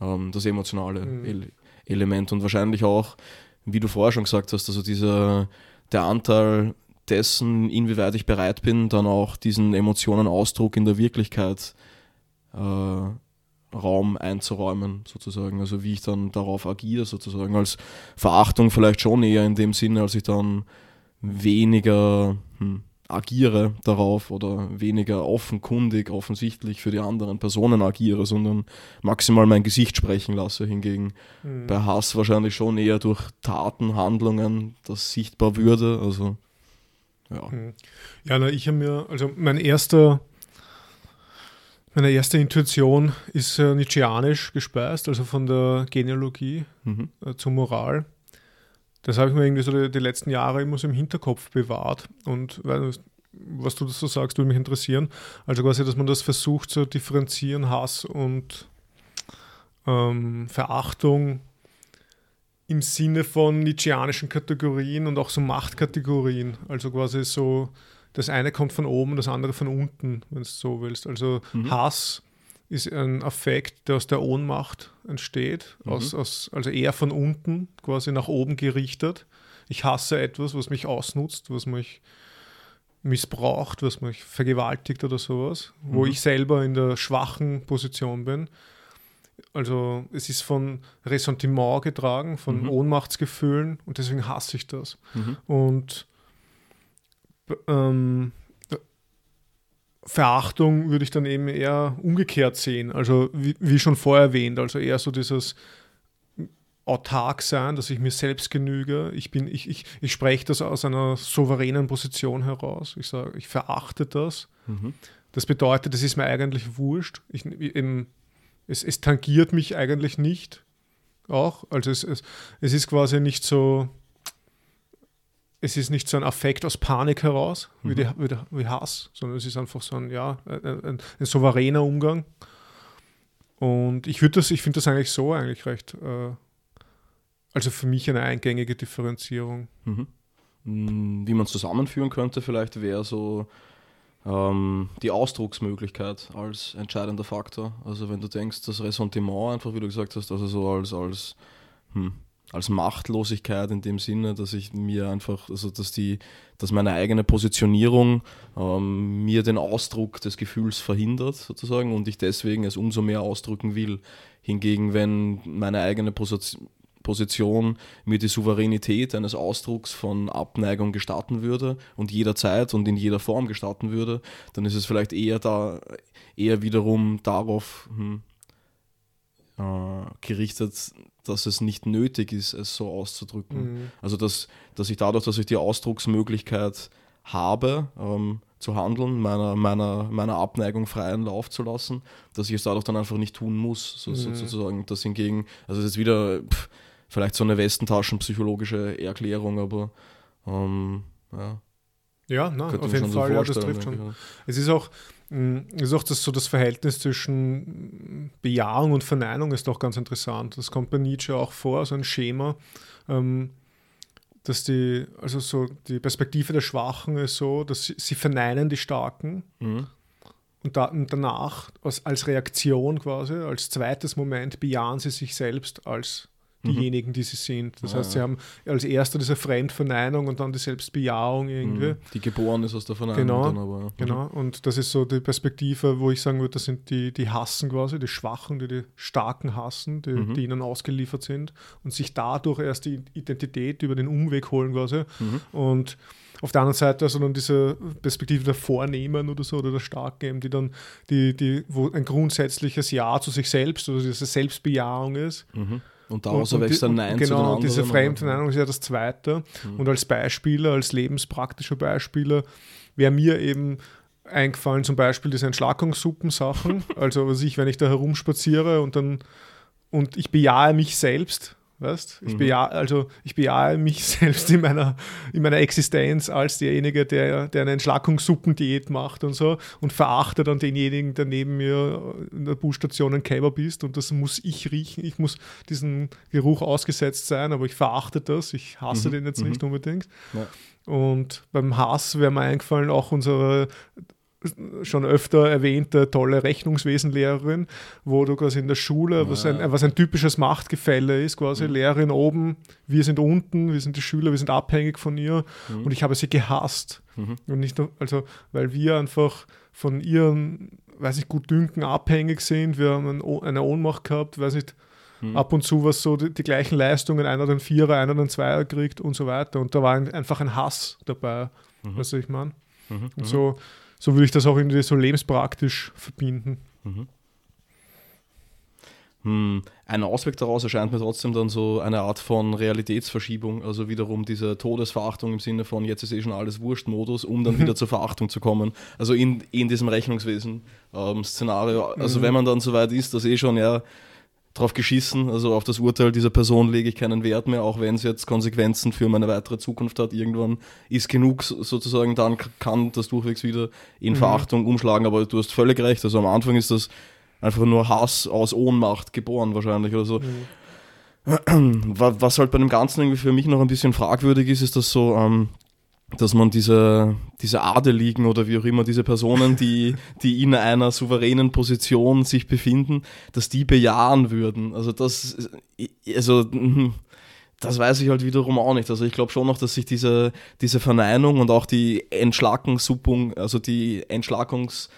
ähm, das emotionale mhm. Ele Element und wahrscheinlich auch wie du vorher schon gesagt hast, also dieser, der Anteil dessen, inwieweit ich bereit bin, dann auch diesen Emotionen-Ausdruck in der Wirklichkeit äh, Raum einzuräumen, sozusagen. Also wie ich dann darauf agiere, sozusagen. Als Verachtung vielleicht schon eher in dem Sinne, als ich dann weniger hm, agiere darauf oder weniger offenkundig, offensichtlich für die anderen Personen agiere, sondern maximal mein Gesicht sprechen lasse. Hingegen mhm. bei Hass wahrscheinlich schon eher durch Taten, Handlungen das sichtbar würde. Also ja. Mhm. Ja, na, ich habe mir, also mein erster meine erste Intuition ist äh, Nietzscheanisch gespeist, also von der Genealogie mhm. äh, zur Moral. Das habe ich mir irgendwie so die, die, letzten Jahre immer so im Hinterkopf bewahrt. Und weil, was du so sagst, würde mich interessieren. Also quasi, dass man das versucht zu differenzieren, Hass und ähm, Verachtung im Sinne von Nietzscheanischen Kategorien und auch so Machtkategorien. Also quasi so das eine kommt von oben, das andere von unten, wenn du so willst. Also mhm. Hass ist ein Affekt, der aus der Ohnmacht entsteht, mhm. aus, aus, also eher von unten quasi nach oben gerichtet. Ich hasse etwas, was mich ausnutzt, was mich missbraucht, was mich vergewaltigt oder sowas, mhm. wo ich selber in der schwachen Position bin. Also es ist von Ressentiment getragen, von mhm. Ohnmachtsgefühlen und deswegen hasse ich das. Mhm. Und ähm, Verachtung würde ich dann eben eher umgekehrt sehen. Also wie, wie, schon vorher erwähnt, also eher so dieses autark sein, dass ich mir selbst genüge. Ich, bin, ich, ich, ich spreche das aus einer souveränen Position heraus. Ich sage, ich verachte das. Mhm. Das bedeutet, es ist mir eigentlich wurscht. Ich, eben, es, es tangiert mich eigentlich nicht auch. Also es, es, es ist quasi nicht so, es ist nicht so ein Affekt aus Panik heraus, wie, die, mhm. wie, wie Hass, sondern es ist einfach so ein, ja, ein, ein, ein souveräner Umgang. Und ich würde das, ich finde das eigentlich so eigentlich recht, äh, also für mich eine eingängige Differenzierung. Mhm. Mm, wie man es zusammenführen könnte, vielleicht wäre so ähm, die Ausdrucksmöglichkeit als entscheidender Faktor. Also wenn du denkst, das Ressentiment einfach, wie du gesagt hast, also so als, als hm, als Machtlosigkeit in dem Sinne, dass ich mir einfach, also dass die, dass meine eigene Positionierung ähm, mir den Ausdruck des Gefühls verhindert, sozusagen, und ich deswegen es umso mehr ausdrücken will. Hingegen, wenn meine eigene Position Position mir die Souveränität eines Ausdrucks von Abneigung gestatten würde und jederzeit und in jeder Form gestatten würde, dann ist es vielleicht eher da, eher wiederum darauf hm, äh, gerichtet, dass es nicht nötig ist, es so auszudrücken. Mhm. Also dass, dass ich dadurch, dass ich die Ausdrucksmöglichkeit habe, ähm, zu handeln, meiner, meiner, meiner Abneigung freien Lauf zu lassen, dass ich es dadurch dann einfach nicht tun muss, so, mhm. sozusagen. Das hingegen, also das ist wieder pff, vielleicht so eine Westentaschenpsychologische Erklärung, aber ähm, ja. Ja, na, auf jeden Fall, so ja, das trifft schon. Es ist auch, mm, ist auch das, so das Verhältnis zwischen Bejahung und Verneinung ist doch ganz interessant. Das kommt bei Nietzsche auch vor, so ein Schema, ähm, dass die, also so die Perspektive der Schwachen ist so, dass sie, sie verneinen die Starken mhm. und, da, und, danach als, als Reaktion quasi, als zweites Moment bejahen sie sich selbst als. Diejenigen, die sie sind. Das ja, heißt, sie haben als erster diese Fremdverneinung und dann die Selbstbejahung irgendwie. Mhm. Die geboren ist aus der Verneinung. Genau, dann aber, ja. genau. Und das ist so die Perspektive, wo ich sagen würde, das sind die, die hassen quasi, die Schwachen, die die Starken hassen, die, mhm. die ihnen ausgeliefert sind und sich dadurch erst die Identität über den Umweg holen quasi. Mhm. Und auf der anderen Seite also dann diese Perspektive der Vornehmen oder so oder der Starken eben, die dann, die, die, wo ein grundsätzliches Ja zu sich selbst oder diese Selbstbejahung ist. Mhm. Und daraus erwächst ein Nein genau, zu. Genau, diese Fremdverneinung ist ja das Zweite. Mhm. Und als Beispieler, als lebenspraktischer Beispieler, wäre mir eben eingefallen, zum Beispiel diese Entschlackungssuppensachen. also was ich, wenn ich da herumspaziere und dann und ich bejahe mich selbst, Weißt? Ich, mhm. bejahe, also ich bejahe mich selbst in meiner, in meiner Existenz als derjenige, der, der eine Entschlackungssuppendiät macht und so und verachte dann denjenigen, der neben mir in der Busstation ein Kebab ist und das muss ich riechen. Ich muss diesen Geruch ausgesetzt sein, aber ich verachte das. Ich hasse mhm. den jetzt mhm. nicht unbedingt. Ja. Und beim Hass wäre mir eingefallen, auch unsere schon öfter erwähnte tolle Rechnungswesenlehrerin, wo du quasi in der Schule, was, ein, was ein typisches Machtgefälle ist, quasi mhm. Lehrerin oben, wir sind unten, wir sind die Schüler, wir sind abhängig von ihr mhm. und ich habe sie gehasst. Mhm. Und nicht nur, also, weil wir einfach von ihren, weiß ich, gut dünken abhängig sind, wir haben eine Ohnmacht gehabt, weiß nicht, mhm. ab und zu was so die, die, gleichen Leistungen, einer den Vierer, einer den Zweier kriegt und so weiter. Und da war ein, einfach ein Hass dabei, mhm. was ich meine. Mhm. Und so, so würde ich das auch irgendwie so lebenspraktisch verbinden. Mhm. Hm. Ein Ausweg daraus erscheint mir trotzdem dann so eine Art von Realitätsverschiebung, also wiederum diese Todesverachtung im Sinne von jetzt ist eh schon alles Wurscht-Modus, um dann wieder zur Verachtung zu kommen. Also in, in diesem Rechnungswesen-Szenario. Ähm, also mhm. wenn man dann so weit ist, dass eh schon ja drauf geschissen. Also auf das Urteil dieser Person lege ich keinen Wert mehr, auch wenn es jetzt Konsequenzen für meine weitere Zukunft hat. Irgendwann ist genug sozusagen, dann kann das durchwegs wieder in mhm. Verachtung umschlagen. Aber du hast völlig recht. Also am Anfang ist das einfach nur Hass aus Ohnmacht geboren wahrscheinlich oder so. Mhm. Was halt bei dem Ganzen irgendwie für mich noch ein bisschen fragwürdig ist, ist, dass so ähm, dass man diese, diese Adeligen oder wie auch immer diese Personen, die, die in einer souveränen Position sich befinden, dass die bejahen würden. Also das, also das weiß ich halt wiederum auch nicht. Also ich glaube schon noch, dass sich diese, diese Verneinung und auch die Entschlackungssuppung, also die Entschlackungs-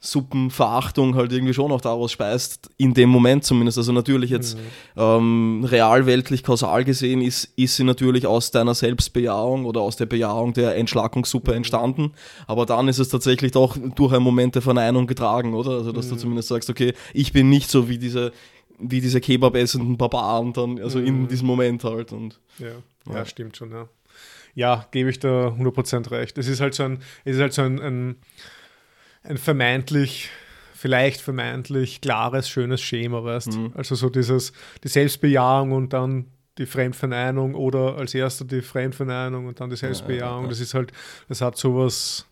Suppenverachtung halt irgendwie schon auch daraus speist, in dem Moment zumindest. Also natürlich jetzt mhm. ähm, realweltlich kausal gesehen ist, ist sie natürlich aus deiner Selbstbejahung oder aus der Bejahung der Entschlackungssuppe mhm. entstanden, aber dann ist es tatsächlich doch durch einen Moment der Verneinung getragen, oder? Also dass mhm. du zumindest sagst, okay, ich bin nicht so wie diese wie diese Kebab essenden Barbaren dann, also in mhm. diesem Moment halt. Und, ja. ja, ja. stimmt schon, ja. Ja, gebe ich da 100% recht. Es ist halt so ein, es ist halt so ein, ein ein vermeintlich, vielleicht vermeintlich klares, schönes Schema, weißt mhm. Also so dieses, die Selbstbejahung und dann die Fremdverneinung oder als erster die Fremdverneinung und dann die Selbstbejahung. Ja, ja, das ist halt, das hat sowas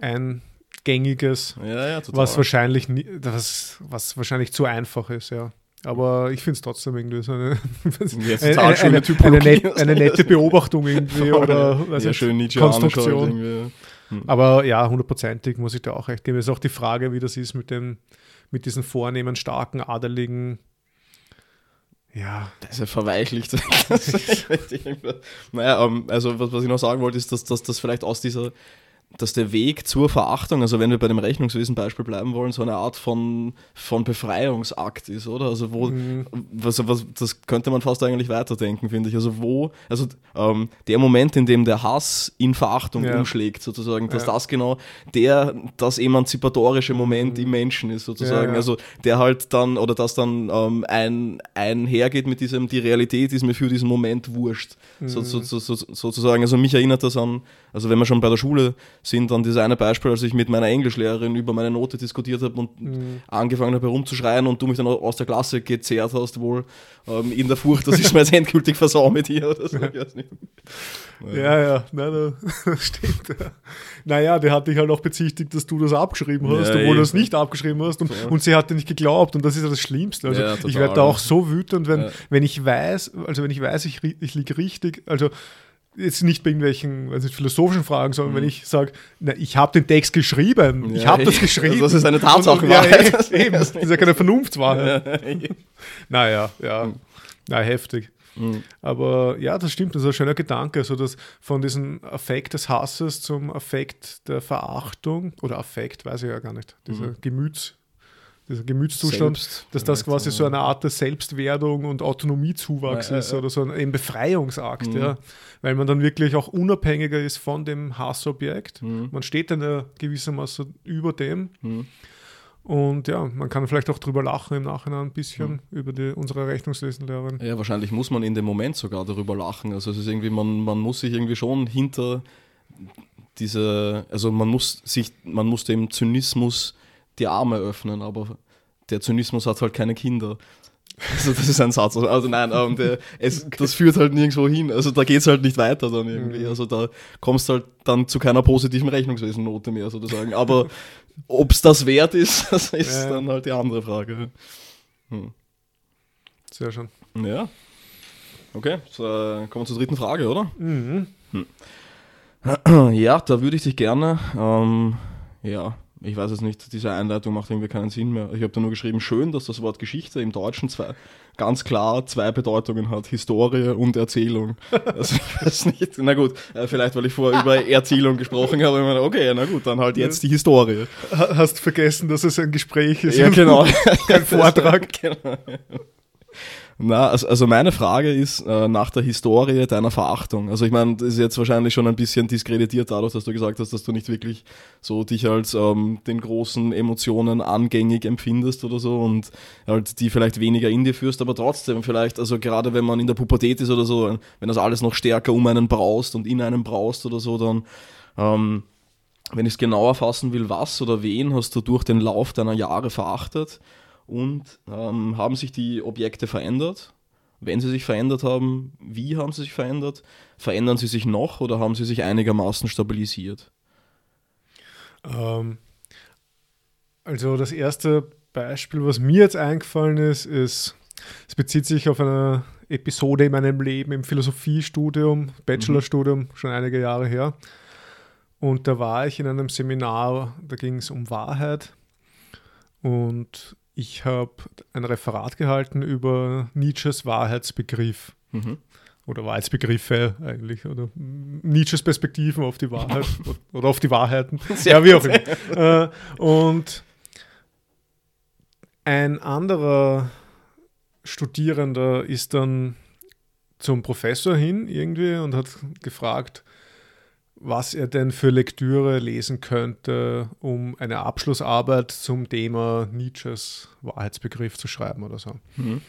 eingängiges, was wahrscheinlich was, was wahrscheinlich zu einfach ist, ja. Aber ich finde es trotzdem irgendwie so eine, eine, eine, eine, eine, nette Beobachtung irgendwie oder ja, schön Konstruktion. Hm. Aber ja, hundertprozentig muss ich da auch recht geben. Es ist auch die Frage, wie das ist mit, dem, mit diesen vornehmen, starken, adeligen. Ja. Das ist ja verweichlicht. naja, ähm, also was, was ich noch sagen wollte, ist, dass das vielleicht aus dieser dass der Weg zur Verachtung, also wenn wir bei dem Rechnungswesen-Beispiel bleiben wollen, so eine Art von, von Befreiungsakt ist, oder? Also wo, mhm. was, was, das könnte man fast eigentlich weiterdenken, finde ich. Also wo, also ähm, der Moment, in dem der Hass in Verachtung ja. umschlägt, sozusagen, dass ja. das genau der, das emanzipatorische Moment mhm. im Menschen ist, sozusagen. Ja, also der halt dann, oder das dann ähm, ein, einhergeht mit diesem, die Realität ist mir für diesen Moment wurscht, mhm. so, so, so, sozusagen. Also mich erinnert das an, also wenn man schon bei der Schule sind dann dieses eine Beispiel, als ich mit meiner Englischlehrerin über meine Note diskutiert habe und mhm. angefangen habe herumzuschreien und du mich dann aus der Klasse gezerrt hast, wohl ähm, in der Furcht, dass ich es mir jetzt endgültig versau mit dir oder so. Ja, ja, nein, das stimmt. Ja. Naja, der hat dich halt auch bezichtigt, dass du das abgeschrieben hast, ja, obwohl du es nicht abgeschrieben hast und, und sie hat dir nicht geglaubt und das ist ja das Schlimmste. Also ja, ich werde da auch so wütend, wenn, wenn ich weiß, also wenn ich weiß, ich, ich liege richtig, also jetzt nicht bei irgendwelchen nicht, philosophischen Fragen, sondern mhm. wenn ich sage, ich habe den Text geschrieben, ja, ich habe das geschrieben. Also das ist eine Tatsachenwahrheit. Ja, eben, das ist ja keine Vernunftswahrheit. naja, ja, mhm. na, heftig. Mhm. Aber ja, das stimmt, das ist ein schöner Gedanke, so dass von diesem Affekt des Hasses zum Affekt der Verachtung oder Affekt, weiß ich ja gar nicht, dieser mhm. Gemüts dieser Gemütszustand, Selbst, dass das quasi so eine Art der Selbstwerdung und Autonomiezuwachs ja, ist oder so ein, ein Befreiungsakt, mhm. ja. Weil man dann wirklich auch unabhängiger ist von dem Hassobjekt. Mhm. Man steht dann ja gewissermaßen über dem. Mhm. Und ja, man kann vielleicht auch drüber lachen im Nachhinein ein bisschen mhm. über die, unsere Rechnungslesenlehrerin. Ja, wahrscheinlich muss man in dem Moment sogar darüber lachen. Also es ist irgendwie, man, man muss sich irgendwie schon hinter diese, also man muss sich, man muss dem Zynismus die Arme öffnen, aber der Zynismus hat halt keine Kinder. Also das ist ein Satz. Also nein, ähm, der, es, das führt halt nirgendwo hin. Also da geht es halt nicht weiter dann irgendwie. Mhm. Also da kommst du halt dann zu keiner positiven Rechnungswesennote mehr sozusagen. Aber ob es das wert ist, das ist ja. dann halt die andere Frage. Hm. Sehr schön. Ja. Okay, so, kommen wir zur dritten Frage, oder? Mhm. Hm. Ja, da würde ich dich gerne ähm, ja, ich weiß es nicht, diese Einleitung macht irgendwie keinen Sinn mehr. Ich habe da nur geschrieben, schön, dass das Wort Geschichte im Deutschen zwei, ganz klar zwei Bedeutungen hat, Historie und Erzählung. Also ich weiß nicht, na gut, äh, vielleicht weil ich vorher über Erzählung gesprochen habe, ich meine, okay, na gut, dann halt jetzt die Historie. Hast vergessen, dass es ein Gespräch ist? Ja, genau. Kein Vortrag. genau. Na, also, meine Frage ist äh, nach der Historie deiner Verachtung. Also ich meine, das ist jetzt wahrscheinlich schon ein bisschen diskreditiert dadurch, dass du gesagt hast, dass du nicht wirklich so dich als ähm, den großen Emotionen angängig empfindest oder so und halt die vielleicht weniger in dir führst, aber trotzdem vielleicht, also gerade wenn man in der Pubertät ist oder so, wenn das alles noch stärker um einen braust und in einem braust oder so, dann ähm, wenn ich es genauer fassen will, was oder wen hast du durch den Lauf deiner Jahre verachtet? Und ähm, haben sich die Objekte verändert? Wenn sie sich verändert haben, wie haben sie sich verändert? Verändern sie sich noch oder haben sie sich einigermaßen stabilisiert? Ähm, also das erste Beispiel, was mir jetzt eingefallen ist, ist, es bezieht sich auf eine Episode in meinem Leben im Philosophiestudium, Bachelorstudium, mhm. schon einige Jahre her. Und da war ich in einem Seminar, da ging es um Wahrheit. Und ich habe ein Referat gehalten über Nietzsches Wahrheitsbegriff. Mhm. Oder Wahrheitsbegriffe eigentlich. Oder Nietzsches Perspektiven auf die Wahrheit oder auf die Wahrheiten. Sehr ja, wie auch immer. Äh, und ein anderer Studierender ist dann zum Professor hin irgendwie und hat gefragt, was er denn für Lektüre lesen könnte, um eine Abschlussarbeit zum Thema Nietzsches Wahrheitsbegriff zu schreiben oder so. Mhm.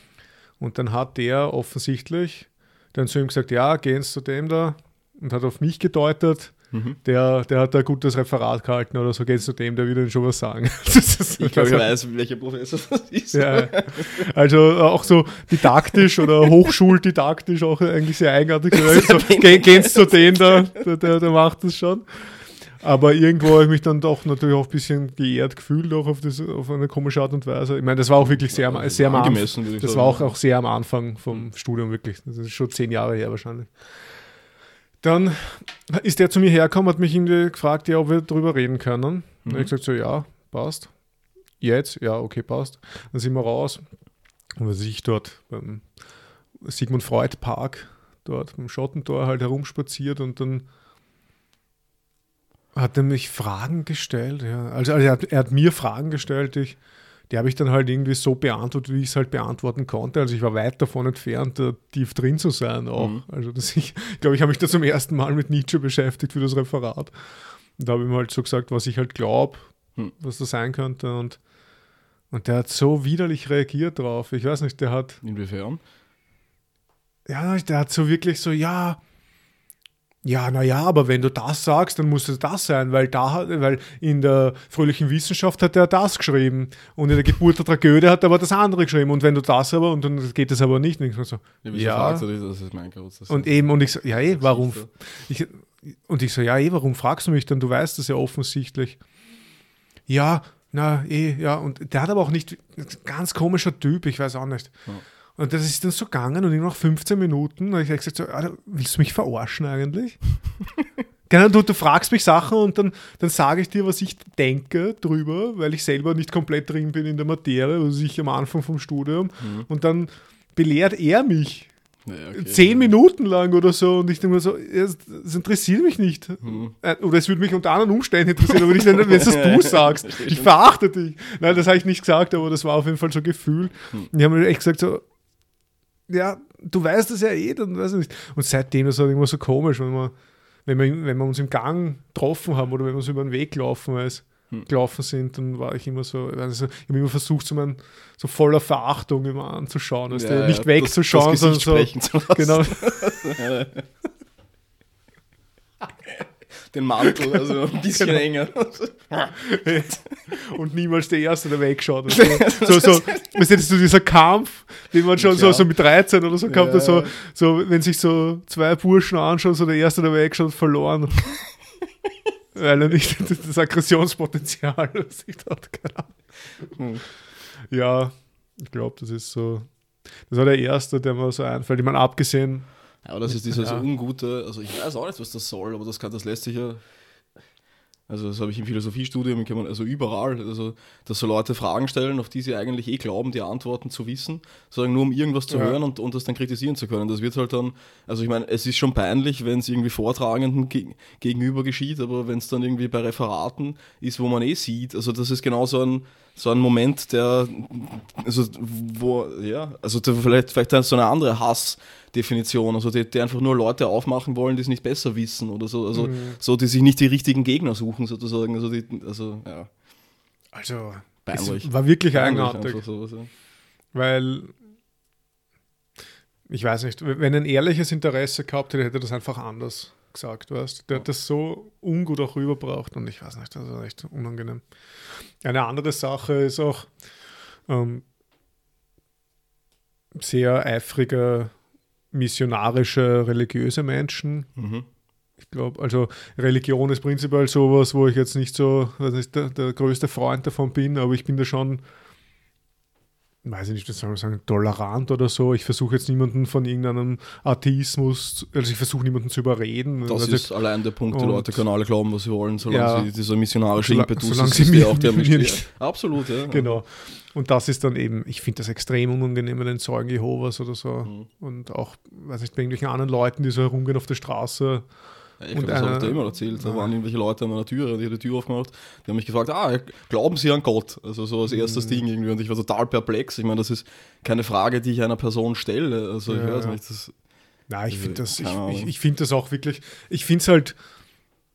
Und dann hat der offensichtlich dann zu ihm gesagt, ja, gehen Sie zu dem da und hat auf mich gedeutet Mhm. Der, der hat da ein gutes Referat gehalten oder so, geht es zu dem, der will dann schon was sagen. ich glaube, ich weiß, welcher Professor das ist. Ja, also auch so didaktisch oder hochschuldidaktisch auch eigentlich sehr eigenartig. so, gehen Sie zu dem, der, der, der macht das schon. Aber irgendwo habe ich mich dann doch natürlich auch ein bisschen geehrt gefühlt, auch auf, das, auf eine komische Art und Weise. Ich meine, das war auch wirklich sehr, sehr am Anfang. Das war auch, auch sehr am Anfang vom Studium, wirklich. Das ist schon zehn Jahre her wahrscheinlich. Dann ist der zu mir hergekommen, hat mich irgendwie gefragt, ja, ob wir darüber reden können. Mhm. Und ich gesagt so, ja, passt. Jetzt, ja, okay, passt. Dann sind wir raus. Und was ich dort beim Sigmund Freud Park, dort beim Schottentor halt herumspaziert und dann hat er mich Fragen gestellt. Ja. Also, also er, hat, er, hat, mir Fragen gestellt, ich die habe ich dann halt irgendwie so beantwortet, wie ich es halt beantworten konnte. Also ich war weit davon entfernt, da tief drin zu sein auch. Mhm. Also dass ich, glaube, ich habe mich da zum ersten Mal mit Nietzsche beschäftigt für das Referat. Und da habe ich ihm halt so gesagt, was ich halt glaube, mhm. was das sein könnte. Und, und der hat so widerlich reagiert drauf. Ich weiß nicht, der hat. Inwiefern? Ja, der hat so wirklich so, ja, ja, naja, aber wenn du das sagst, dann muss es das sein, weil, da, weil in der fröhlichen Wissenschaft hat er das geschrieben und in der Geburt der Tragödie hat er aber das andere geschrieben und wenn du das aber, und dann geht es aber nicht. Und ich so, ja, ja. Du dich, das ist mein Gott, das und eben, und ich so, ja eh, warum? Ich, und ich so, ja eh, warum fragst du mich dann? Du weißt das ja offensichtlich. Ja, na eh, ja, und der hat aber auch nicht, ganz komischer Typ, ich weiß auch nicht. Ja. Und das ist dann so gegangen und nach 15 Minuten habe ich gesagt, so, willst du mich verarschen eigentlich? genau, du, du fragst mich Sachen und dann, dann sage ich dir, was ich denke drüber, weil ich selber nicht komplett drin bin in der Materie, also ich am Anfang vom Studium. Mhm. Und dann belehrt er mich. Ja, okay, Zehn ja. Minuten lang oder so und ich denke mir so, das interessiert mich nicht. Mhm. Äh, oder es würde mich unter anderen Umständen interessieren, aber nicht, wenn es das du sagst. Ich verachte dich. Nein, das habe ich nicht gesagt, aber das war auf jeden Fall so ein Gefühl. Mhm. Und die haben mir echt gesagt so, ja, du weißt es ja eh, dann weiß ich nicht. Und seitdem ist es halt immer so komisch, wenn wir, wenn, wir, wenn wir uns im Gang getroffen haben oder wenn wir uns über den Weg gelaufen, ist, hm. gelaufen sind, dann war ich immer so, also ich habe immer versucht, so, mein, so voller Verachtung immer anzuschauen, also ja, nicht ja, wegzuschauen, sondern so. Genau. den Mantel, also ein bisschen genau. enger. Und niemals der Erste, der wegschaut. So, so, so, weißt du, so dieser Kampf, den man schon so, so mit 13 oder so gehabt hat, so, so, wenn sich so zwei Burschen anschauen, so der Erste, der wegschaut, verloren. Weil er nicht das Aggressionspotenzial sich hat, keine hm. Ja, ich glaube, das ist so. Das war der erste, der mir so einfällt. Ich meine, abgesehen ja, das ist dieses ja. Ungute, also ich weiß auch nicht, was das soll, aber das kann, das lässt sich ja. Also das habe ich im Philosophiestudium, also überall, also dass so Leute Fragen stellen, auf die sie eigentlich eh glauben, die Antworten zu wissen, sondern nur um irgendwas zu ja. hören und, und das dann kritisieren zu können. Das wird halt dann, also ich meine, es ist schon peinlich, wenn es irgendwie Vortragenden ge gegenüber geschieht, aber wenn es dann irgendwie bei Referaten ist, wo man eh sieht, also das ist genau so ein, so ein Moment, der, also wo, ja, also vielleicht, vielleicht so eine andere Hass- Definition, also die, die, einfach nur Leute aufmachen wollen, die es nicht besser wissen oder so, also mhm. so, die sich nicht die richtigen Gegner suchen sozusagen, also die, also ja. Also es war wirklich eigenartig, sowas, ja. weil ich weiß nicht, wenn ein ehrliches Interesse gehabt hätte, hätte das einfach anders gesagt, weißt Der hat das so ungut auch rüberbracht und ich weiß nicht, das ist echt unangenehm. Eine andere Sache ist auch ähm, sehr eifriger missionarische, religiöse Menschen. Mhm. Ich glaube, also Religion ist prinzipiell sowas, wo ich jetzt nicht so, weiß nicht, der, der größte Freund davon bin, aber ich bin da schon, weiß ich nicht, was soll man sagen, tolerant oder so. Ich versuche jetzt niemanden von irgendeinem Atheismus, also ich versuche niemanden zu überreden. Das also ist allein der Punkt, die Leute können alle glauben, was sie wollen, solange ja, sie dieser missionarische Impetus solange ist, sie mir, auch der mir nicht. Absolut, ja. Genau. Und das ist dann eben, ich finde das extrem unangenehm mit den Zeugen Jehovas oder so. Mhm. Und auch, weiß nicht, bei irgendwelchen anderen Leuten, die so herumgehen auf der Straße. Ich und das habe ich dir immer erzählt. Da waren irgendwelche Leute an meiner Tür, die haben die Tür aufgemacht, die haben mich gefragt, ah, glauben Sie an Gott? Also so als erstes mhm. Ding irgendwie. Und ich war total perplex. Ich meine, das ist keine Frage, die ich einer Person stelle. Also ich ja. weiß nicht, das. Nein, ich finde das, ich, ich, ich finde das auch wirklich, ich finde es halt,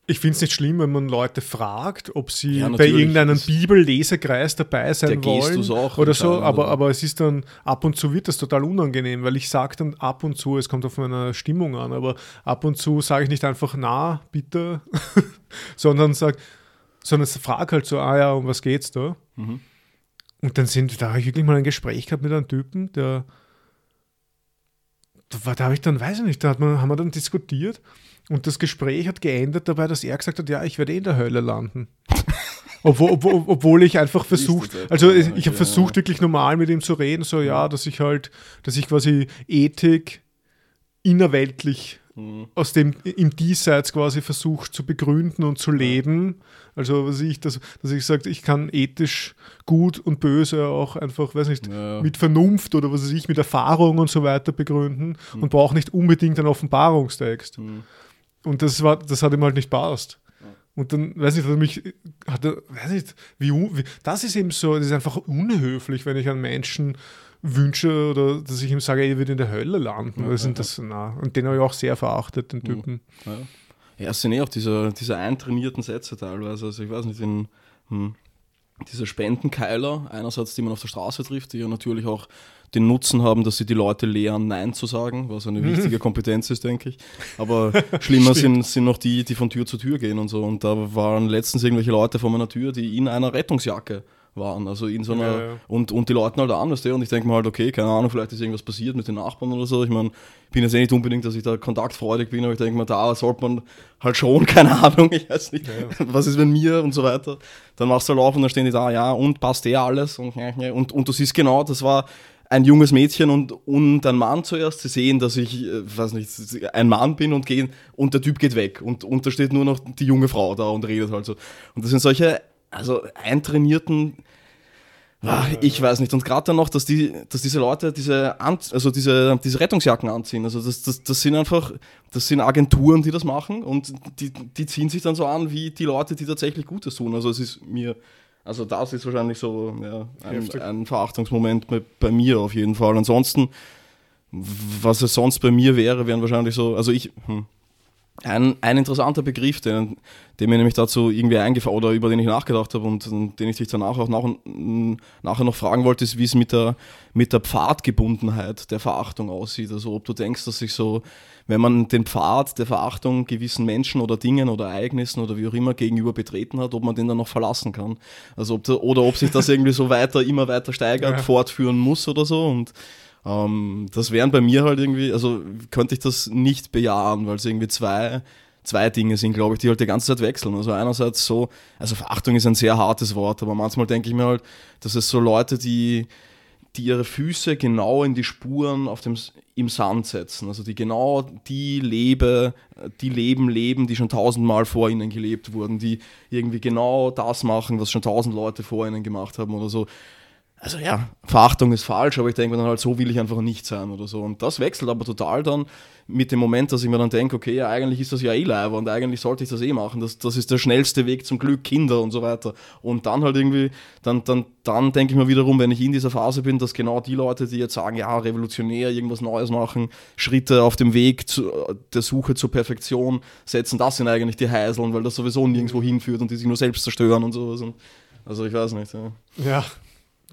ich finde es nicht schlimm, wenn man Leute fragt, ob sie ja, bei irgendeinem Bibellesekreis dabei sein wollen oder so, aber, aber es ist dann ab und zu wird das total unangenehm, weil ich sage dann ab und zu, es kommt auf meine Stimmung an, aber ab und zu sage ich nicht einfach na, bitte, sondern sag, sondern frage halt so, ah ja, um was geht's da? Mhm. Und dann sind, da habe ich wirklich mal ein Gespräch gehabt mit einem Typen, der da, da habe ich dann, weiß ich nicht, da hat man, haben wir dann diskutiert und das Gespräch hat geendet dabei, dass er gesagt hat, ja, ich werde eh in der Hölle landen. obwohl, obwohl, obwohl, ich einfach versucht, also ich, ich habe versucht, wirklich normal mit ihm zu reden, so ja, dass ich halt, dass ich quasi Ethik innerweltlich mhm. aus dem im Diesseits quasi versucht zu begründen und zu leben. Also was ich, dass, dass ich sage, ich kann ethisch gut und böse auch einfach, weiß nicht, ja. mit Vernunft oder was weiß ich, mit Erfahrung und so weiter begründen mhm. und brauche nicht unbedingt einen Offenbarungstext. Mhm. Und das war, das hat ihm halt nicht passt. Und dann, weiß ich, hat er mich, hat er, weiß nicht, wie, wie, das ist eben so, das ist einfach unhöflich, wenn ich einen Menschen wünsche oder dass ich ihm sage, er wird in der Hölle landen. Ja, das sind das, na, und den habe ich auch sehr verachtet, den Typen. Ja, ja es sind eh auch diese, diese eintrainierten Sätze teilweise. Also ich weiß nicht, in, hm, diese Spendenkeiler, einerseits, die man auf der Straße trifft, die ja natürlich auch den Nutzen haben, dass sie die Leute lehren, Nein zu sagen, was eine mhm. wichtige Kompetenz ist, denke ich. Aber schlimmer sind, sind noch die, die von Tür zu Tür gehen und so. Und da waren letztens irgendwelche Leute vor meiner Tür, die in einer Rettungsjacke waren. Also in so einer, ja, ja. Und, und die Leute halt an, weißt du, und ich denke mir halt, okay, keine Ahnung, vielleicht ist irgendwas passiert mit den Nachbarn oder so. Ich meine, ich bin jetzt eh nicht unbedingt, dass ich da kontaktfreudig bin, aber ich denke mir, da sollte man halt schon, keine Ahnung, ich weiß nicht, ja, was ist wenn mir und so weiter. Dann machst du halt auf und dann stehen die da, ja, und passt eh alles und, und, und du siehst genau, das war ein junges Mädchen und, und ein Mann zuerst. Sie sehen, dass ich, äh, weiß nicht, ein Mann bin und gehen und der Typ geht weg und, und da steht nur noch die junge Frau da und redet halt so. Und das sind solche, also eintrainierten, ach, ich weiß nicht. Und gerade dann noch, dass, die, dass diese Leute diese, also diese, diese Rettungsjacken anziehen. Also das, das, das sind einfach, das sind Agenturen, die das machen und die, die ziehen sich dann so an wie die Leute, die tatsächlich Gutes tun. Also es ist mir also das ist wahrscheinlich so ja, ein, ein, Verachtungsmoment bei, bei, mir auf jeden Fall. Ansonsten, was es sonst bei mir wäre, wären wahrscheinlich so, also ich, hm, ein, ein interessanter Begriff, den, den mir nämlich dazu irgendwie eingefallen oder über den ich nachgedacht habe und, und den ich dich danach auch nach, nachher noch fragen wollte, ist, wie es mit der, mit der Pfadgebundenheit der Verachtung aussieht. Also ob du denkst, dass sich so, wenn man den Pfad der Verachtung gewissen Menschen oder Dingen oder Ereignissen oder wie auch immer gegenüber betreten hat, ob man den dann noch verlassen kann. Also ob, oder ob sich das irgendwie so weiter, immer weiter steigert, ja. fortführen muss oder so. Und ähm, das wären bei mir halt irgendwie, also könnte ich das nicht bejahen, weil es irgendwie zwei, zwei Dinge sind, glaube ich, die halt die ganze Zeit wechseln. Also einerseits so, also Verachtung ist ein sehr hartes Wort, aber manchmal denke ich mir halt, dass es so Leute, die die ihre Füße genau in die Spuren auf dem, im Sand setzen. Also die genau die Lebe, die Leben leben, die schon tausendmal vor ihnen gelebt wurden, die irgendwie genau das machen, was schon tausend Leute vor ihnen gemacht haben oder so. Also ja, Verachtung ist falsch, aber ich denke mir dann halt, so will ich einfach nicht sein oder so. Und das wechselt aber total dann mit dem Moment, dass ich mir dann denke, okay, ja, eigentlich ist das ja eh live und eigentlich sollte ich das eh machen. Das, das ist der schnellste Weg zum Glück, Kinder und so weiter. Und dann halt irgendwie, dann, dann, dann denke ich mir wiederum, wenn ich in dieser Phase bin, dass genau die Leute, die jetzt sagen, ja, revolutionär, irgendwas Neues machen, Schritte auf dem Weg zu, der Suche zur Perfektion setzen, das sind eigentlich die Heiseln, weil das sowieso nirgendwo hinführt und die sich nur selbst zerstören und sowas. Und, also ich weiß nicht. Ja. Ja,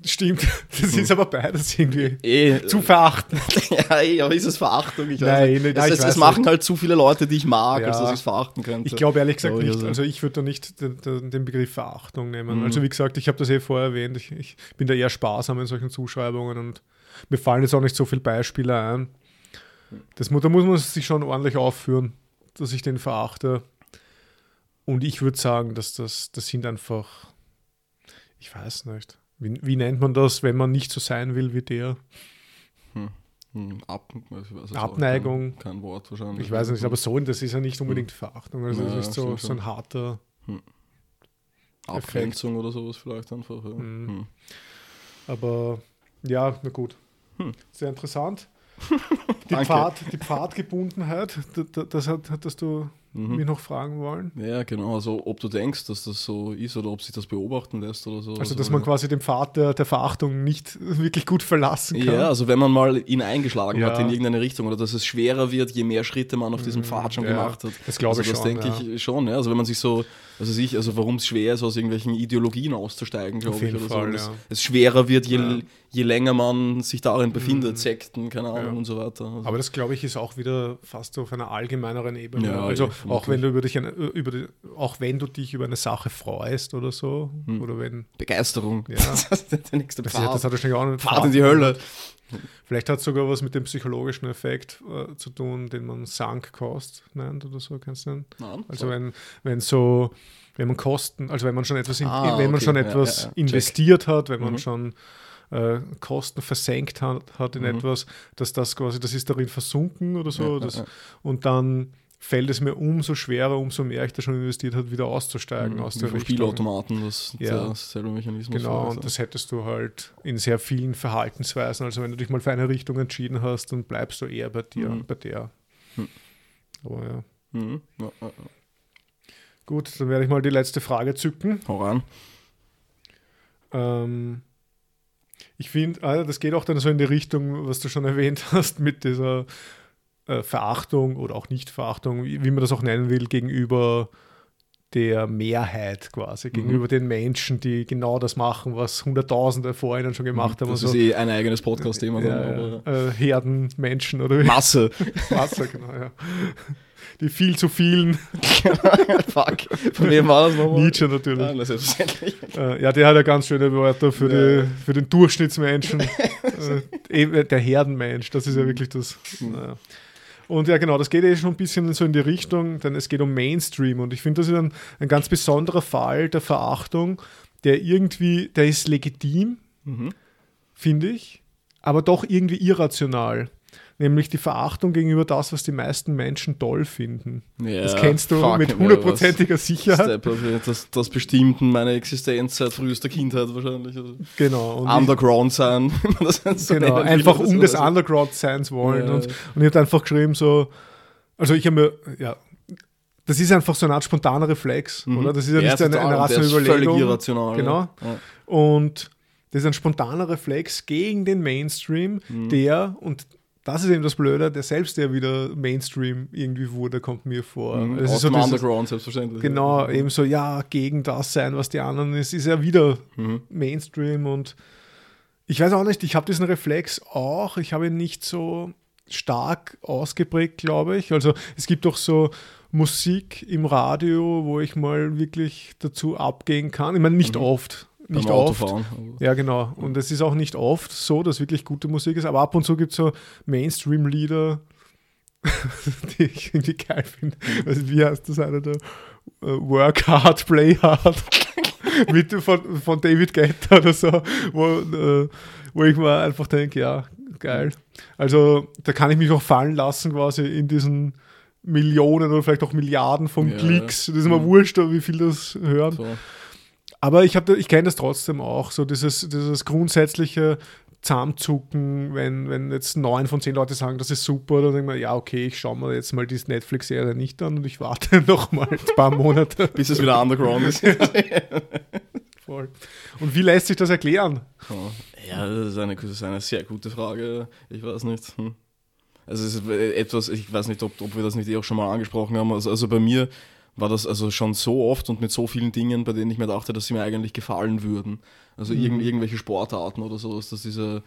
stimmt. Das ist aber beides irgendwie Eh, zu verachten. ja, eh, aber ist es Verachtung? Ich Nein, nicht. nicht. Nein, Es, es, es machen halt zu viele Leute, die ich mag, Ja. als dass ich es verachten könnte. Ich glaube ehrlich gesagt ich nicht. also. Also ich würde da nicht den, den, Begriff Verachtung nehmen. Mhm. Also wie gesagt, ich habe das eh vorher erwähnt. Ich, ich bin da eher sparsam in solchen Zuschreibungen und mir fallen jetzt auch nicht so viele Beispiele ein. Das, da muss man sich schon ordentlich aufführen, dass ich den verachte. Und ich würde sagen, dass das, das sind einfach, ich weiß nicht. Wie, wie nennt man das, wenn man nicht so sein will wie der? Hm, Ab, ich weiß jetzt auch Abneigung. Kein, kein Wort wahrscheinlich. Ich weiß nicht, aber so, das ist ja nicht unbedingt Verachtung. Also Ja, das ist so, so ein harter. Abgrenzung oder sowas vielleicht einfach. Ja. Mhm. Hm. Aber ja, na gut. Hm. Sehr interessant. Die. Pfad, die Pfadgebundenheit, das hat, hattest du Mhm. mich noch fragen wollen. Ja, genau. Also, ob du denkst, dass das so ist oder ob sich das beobachten lässt oder so. Also, dass man quasi den Pfad der, der Verachtung nicht wirklich gut verlassen kann. Ja, also wenn man mal ihn eingeschlagen Ja. hat in irgendeine Richtung oder dass es schwerer wird, je mehr Schritte man auf diesem Pfad schon ja, gemacht hat. das glaube also ich das schon, denke ja. ich schon. Ja. Also wenn man sich so, also ich, also warum es schwer ist, aus irgendwelchen Ideologien auszusteigen, glaube ich, oder Fall, so. Ja. Es schwerer wird, je, Ja. Mhm. je länger man sich darin befindet, Sekten, keine Ahnung Ja. und so weiter. Also, Aber das, glaube ich, ist auch wieder fast auf einer allgemeineren Ebene. Ja, also auch wenn du über dich eine, über die, auch wenn du dich über eine Sache freust oder so, Hm. oder wenn Begeisterung. Ja. das ist der nächste Pfad. das hat wahrscheinlich auch einen Pfad in die Hölle. Vielleicht hat es sogar was mit dem psychologischen Effekt äh, zu tun, den man Sunk Cost nennt oder so, kannst du nennen? Nein, Also wenn, wenn so, wenn man Kosten, also wenn man schon etwas, in, Ah, wenn man okay. schon Ja, etwas ja, ja. Investiert hat, wenn man Mhm. schon äh, Kosten versenkt hat, hat in Mhm. etwas, dass das quasi, das ist darin versunken oder so. Ja, das. Und dann fällt es mir umso schwerer, umso mehr ich da schon investiert habe, wieder auszusteigen aus Wie der Richtung. Spielautomaten, das Ja. derselbe Mechanismus. Genau, und das hättest du halt in sehr vielen Verhaltensweisen. Also wenn du dich mal für eine Richtung entschieden hast, dann bleibst du eher bei dir, Mhm. bei der. Hm. Aber ja. Mhm. Ja, ja. Gut, dann werde ich mal die letzte Frage zücken. Hau ran. Ähm, ich finde, ah, das geht auch dann so in die Richtung, was du schon erwähnt hast, mit dieser äh, Verachtung oder auch Nicht-Verachtung, wie, wie man das auch nennen will, gegenüber der Mehrheit quasi, Mhm. gegenüber den Menschen, die genau das machen, was Hunderttausende vor ihnen schon gemacht haben. Das ist eh ein eigenes Podcast-Thema. dann, ja, ja. Äh, Herdenmenschen oder wie? Masse. Wasser, genau, ja. Die viel zu vielen, Fuck. Von wem war das nochmal? Nietzsche natürlich. Ah, na, selbstverständlich. Äh, ja, der hat ja ganz schöne Wörter für, Ja. die, für den Durchschnittsmenschen. äh, der Herdenmensch, das ist ja wirklich das. Naja. Und ja, genau, das geht eh schon ein bisschen so in die Richtung, denn es geht um Mainstream und ich finde, das ist ein, ein ganz besonderer Fall der Verachtung, der irgendwie, der ist legitim, Mhm. finde ich, aber doch irgendwie irrational. Nämlich die Verachtung gegenüber das, was die meisten Menschen toll finden. Ja, das kennst du mit hundertprozentiger Sicherheit. Das, das bestimmt meine Existenz seit frühester Kindheit wahrscheinlich. Also Genau. Und ich- Underground sein. man das so Genau, will einfach um des Underground-Seins wollen. Ja. Und, und ich habe einfach geschrieben, so, also ich habe mir, ja, das ist einfach so eine Art spontaner Reflex, Mhm. oder? Das ist ja, nicht eine, eine rationale ist völlig Überlegung. irrational. Genau. Ja. Und das ist ein spontaner Reflex gegen den Mainstream, Mhm. der, und das ist eben das Blöde, der selbst der wieder Mainstream irgendwie wurde, kommt mir vor. Mhm. Es ist so dieses, Underground selbstverständlich. genau, eben so, ja, gegen das sein, was die anderen ist, ist ja wieder Mhm. Mainstream und ich weiß auch nicht, ich habe diesen Reflex auch, ich habe ihn nicht so stark ausgeprägt, glaube ich. Also es gibt auch so Musik im Radio, wo ich mal wirklich dazu abgehen kann. Ich meine, nicht Mhm. oft. Nicht oft. Autofahren. Ja, genau. Und es ist auch nicht oft so, dass wirklich gute Musik ist, aber ab und zu gibt es so Mainstream-Lieder, die ich irgendwie geil finde. Also, wie heißt das eine da? äh, Work Hard, Play Hard mit, von, von David Guetta oder so, wo, äh, wo ich mir einfach denke, ja, geil. Also da kann ich mich auch fallen lassen quasi in diesen Millionen oder vielleicht auch Milliarden von Ja, Klicks. Das ist immer Mhm. wurscht, wie viel das hören. So. Aber ich, hab ich kenne das trotzdem auch, so dieses, dieses grundsätzliche Zahnzucken, wenn, wenn jetzt neun von zehn Leute sagen, das ist super, dann denke ich mir, ja, okay, ich schaue mir jetzt mal diese Netflix-Serie nicht an und ich warte noch mal ein paar Monate. Bis es wieder underground ist. Voll. Und wie lässt sich das erklären? Ja, das ist, eine, das ist eine sehr gute Frage. Ich weiß nicht. Hm. Also es ist etwas, ich weiß nicht, ob, ob wir das nicht eh auch schon mal angesprochen haben. Also, also bei mir war das also schon so oft und mit so vielen Dingen, bei denen ich mir dachte, dass sie mir eigentlich gefallen würden. Also irgend, irgendwelche Sportarten oder so, dass diese,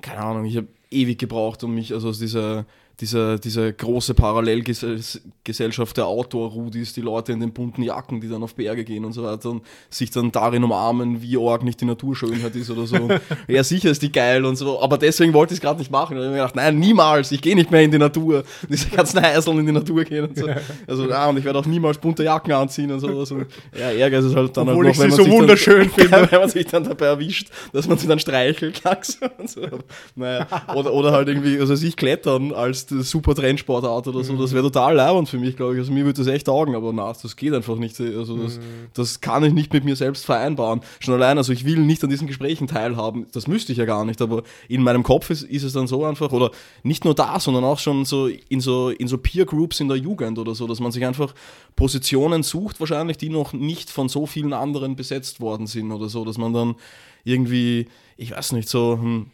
keine Ahnung, ich habe ewig gebraucht, um mich, also aus dieser, dieser, dieser große Parallelgesellschaft der Outdoor-Rudis, die Leute in den bunten Jacken, die dann auf Berge gehen und so weiter und sich dann darin umarmen, wie arg nicht die Naturschönheit ist oder so. ja, sicher ist die geil und so, aber deswegen wollte ich es gerade nicht machen. Und ich habe mir gedacht, nein, niemals, ich gehe nicht mehr in die Natur. Und diese ganzen Heißeln in die Natur gehen und so. Also, ja, und ich werde auch niemals bunte Jacken anziehen und sowas. Und, ja, Ärger ist es halt dann Obwohl halt ich sie so sich dann- wunderschön finde. wenn man sich dann dabei erwischt, dass man sie dann streichelt. langsam und so. Naja, oder, oder halt irgendwie, also sich klettern als super Trendsportart oder so, das wäre total leibend für mich, glaube ich. Also mir würde das echt taugen, aber na, das geht einfach nicht. Also das, das kann ich nicht mit mir selbst vereinbaren. Schon allein, also ich will nicht an diesen Gesprächen teilhaben, das müsste ich ja gar nicht, aber in meinem Kopf ist, ist es dann so einfach, oder nicht nur da, sondern auch schon so in so, in so Peer Groups in der Jugend oder so, dass man sich einfach Positionen sucht, wahrscheinlich, die noch nicht von so vielen anderen besetzt worden sind oder so, dass man dann irgendwie, ich weiß nicht, so hm,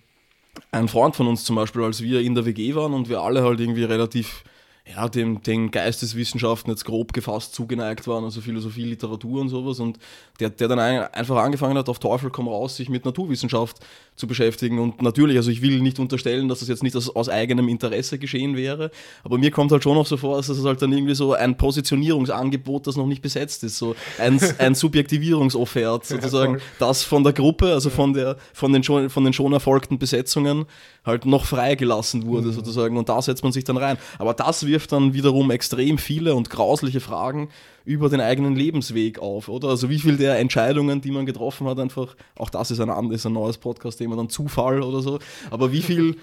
ein Freund von uns zum Beispiel, als wir in der WG waren und wir alle halt irgendwie relativ ja, dem, den Geisteswissenschaften jetzt grob gefasst zugeneigt waren, also Philosophie, Literatur und sowas. Und der, der dann ein, einfach angefangen hat, auf Teufel komm raus, sich mit Naturwissenschaft zu beschäftigen. Und natürlich, also ich will nicht unterstellen, dass das jetzt nicht aus, aus eigenem Interesse geschehen wäre, aber mir kommt halt schon noch so vor, dass das halt dann irgendwie so ein Positionierungsangebot, das noch nicht besetzt ist, so ein, ein Subjektivierungsoffert sozusagen, das von der Gruppe, also von, der, von, den schon, von den schon erfolgten Besetzungen halt noch freigelassen wurde sozusagen und da setzt man sich dann rein. Aber das wirft dann wiederum extrem viele und grausliche Fragen über den eigenen Lebensweg auf, oder? Also wie viel der Entscheidungen, die man getroffen hat, einfach, auch das ist ein, an- ist ein neues Podcast-Thema, dann Zufall oder so, aber wie viel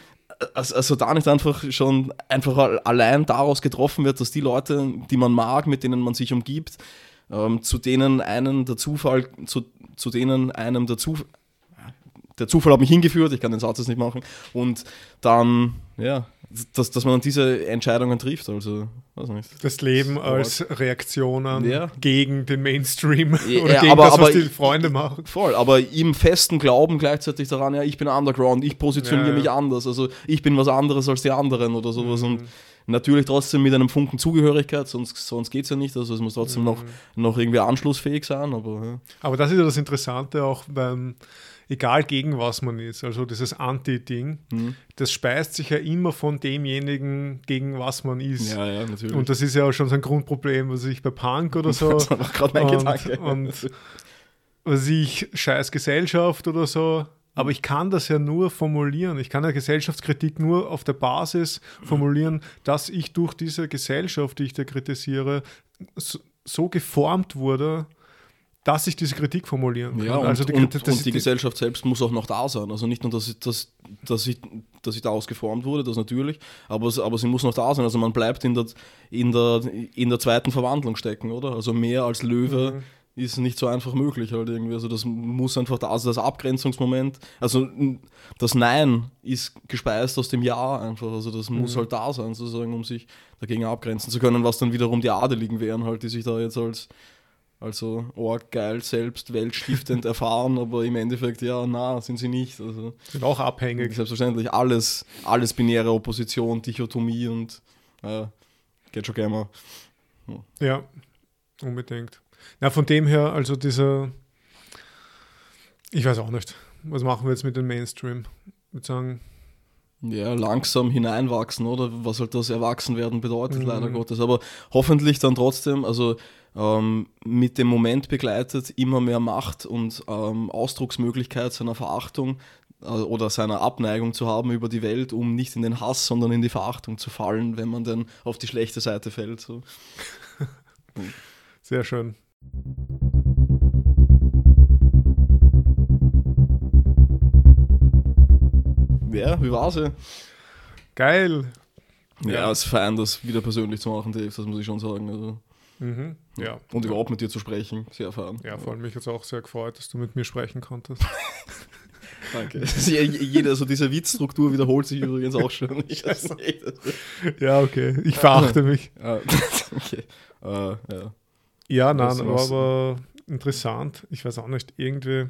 also, also da nicht einfach schon einfach al- allein daraus getroffen wird, dass die Leute, die man mag, mit denen man sich umgibt, ähm, zu denen einen der Zufall, zu, zu denen einem der Zufall, der Zufall hat mich hingeführt, ich kann den Satz jetzt nicht machen, und dann, ja, dass, dass man diese Entscheidungen trifft, also, weiß nicht. Das Leben als Reaktionen Ja. gegen den Mainstream Ja, oder gegen aber- das, was aber- die Freunde machen. Voll, aber im festen Glauben gleichzeitig daran, ja, ich bin Underground, ich positioniere Ja, mich anders, also ich bin was anderes als die anderen oder sowas Mhm. und natürlich trotzdem mit einem Funken Zugehörigkeit, sonst, sonst geht es ja nicht, also es muss trotzdem noch, noch irgendwie anschlussfähig sein, aber. Aber das ist ja das Interessante auch beim, egal gegen was man ist, also dieses Anti-Ding, Mhm. das speist sich ja immer von demjenigen, gegen was man ist. ja, ja, natürlich. Und das ist ja auch schon so ein Grundproblem, was ich bei Punk oder so. das war gerade mein und, Gedanke. und was ich, scheiß Gesellschaft oder so. Aber ich kann das ja nur formulieren. Ich kann ja Gesellschaftskritik nur auf der Basis formulieren, dass ich durch diese Gesellschaft, die ich da kritisiere, so, so geformt wurde, dass ich diese Kritik formulieren kann. Ja, und, also die, und, das und die Gesellschaft selbst muss auch noch da sein. Also nicht nur, dass, ich- dass, dass, ich, dass ich daraus geformt wurde, das natürlich, aber, aber sie muss noch da sein. Also man bleibt in der, in, der, in der zweiten Verwandlung stecken, oder? Also mehr als Löwe Mhm. ist nicht so einfach möglich halt irgendwie. Also das muss einfach da, also das Abgrenzungsmoment, also das Nein ist gespeist aus dem Ja einfach. Also das Mhm. muss halt da sein, sozusagen, um sich dagegen abgrenzen zu können, was dann wiederum die Adeligen wären, halt, die sich da jetzt als also, oh, geil, selbst weltstiftend erfahren, aber im Endeffekt, ja, na, sind sie nicht. Also, sind auch abhängig. selbstverständlich, alles, alles binäre Opposition, Dichotomie und äh, geht schon gerne mal. Ja, unbedingt. Na, von dem her, also dieser, ich weiß auch nicht, was machen wir jetzt mit dem Mainstream? Ich würde sagen, Ja, langsam hineinwachsen, oder? Was halt das Erwachsenwerden bedeutet, Mhm. leider Gottes. Aber hoffentlich dann trotzdem, also ähm, mit dem Moment begleitet, immer mehr Macht und ähm, Ausdrucksmöglichkeit seiner Verachtung äh, oder seiner Abneigung zu haben über die Welt, um nicht in den Hass, sondern in die Verachtung zu fallen, wenn man dann auf die schlechte Seite fällt. So. Sehr schön. Ja, wie war's? Ja, Geil. ja. Ja. als Fan, das wieder persönlich zu machen, Dave, das muss ich schon sagen. Also. Mhm. Ja. Und überhaupt mit dir zu sprechen, sehr erfahren. Ja, vor allem mich es auch sehr gefreut, dass du mit mir sprechen konntest. Danke. Das ist ja jede, also diese Witzstruktur wiederholt sich übrigens auch schon. Ich ja, okay. Ich verachte mich. Ah, okay. Äh, ja. Ja, nein, was- aber interessant. Ich weiß auch nicht, irgendwie.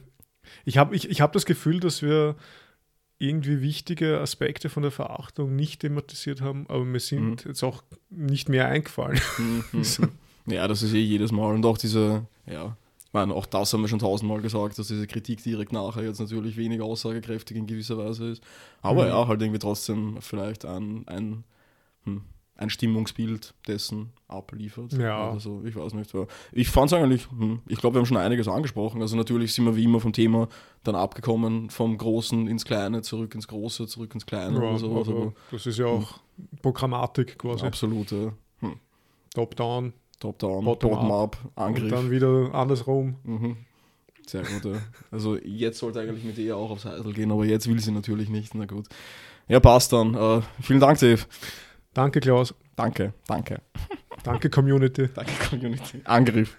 Ich habe ich, ich hab das Gefühl, dass wir irgendwie wichtige Aspekte von der Verachtung nicht thematisiert haben, aber mir sind jetzt auch nicht mehr eingefallen. Mhm, mhm. ja, das ist eh jedes Mal. Und auch diese, ja, ich meine, auch das haben wir schon tausendmal gesagt, dass diese Kritik direkt nachher jetzt natürlich weniger aussagekräftig in gewisser Weise ist. Aber Mhm. ja, halt irgendwie trotzdem vielleicht ein, ein, hm, ein Stimmungsbild dessen abliefert. Ja. Oder so, ich weiß nicht. Ich fand es eigentlich, hm, ich glaube, wir haben schon einiges angesprochen. Also natürlich sind wir wie immer vom Thema dann abgekommen, vom Großen ins Kleine, zurück ins Große, zurück ins Kleine Ja, so. Also, das ist ja auch Programmatik quasi. absolut, ja. Hm. Top-down Top-down, Bottom-up. Bottom-up, und Angriff. dann wieder andersrum. Mhm. Sehr gut, ja. Also jetzt sollte eigentlich mit ihr auch aufs Heidel gehen, aber jetzt will sie natürlich nicht. Na gut. Ja, passt dann. Äh, vielen Dank, Dave. Danke, Klaus. Danke, danke. Danke, Community. Danke, Community. Angriff.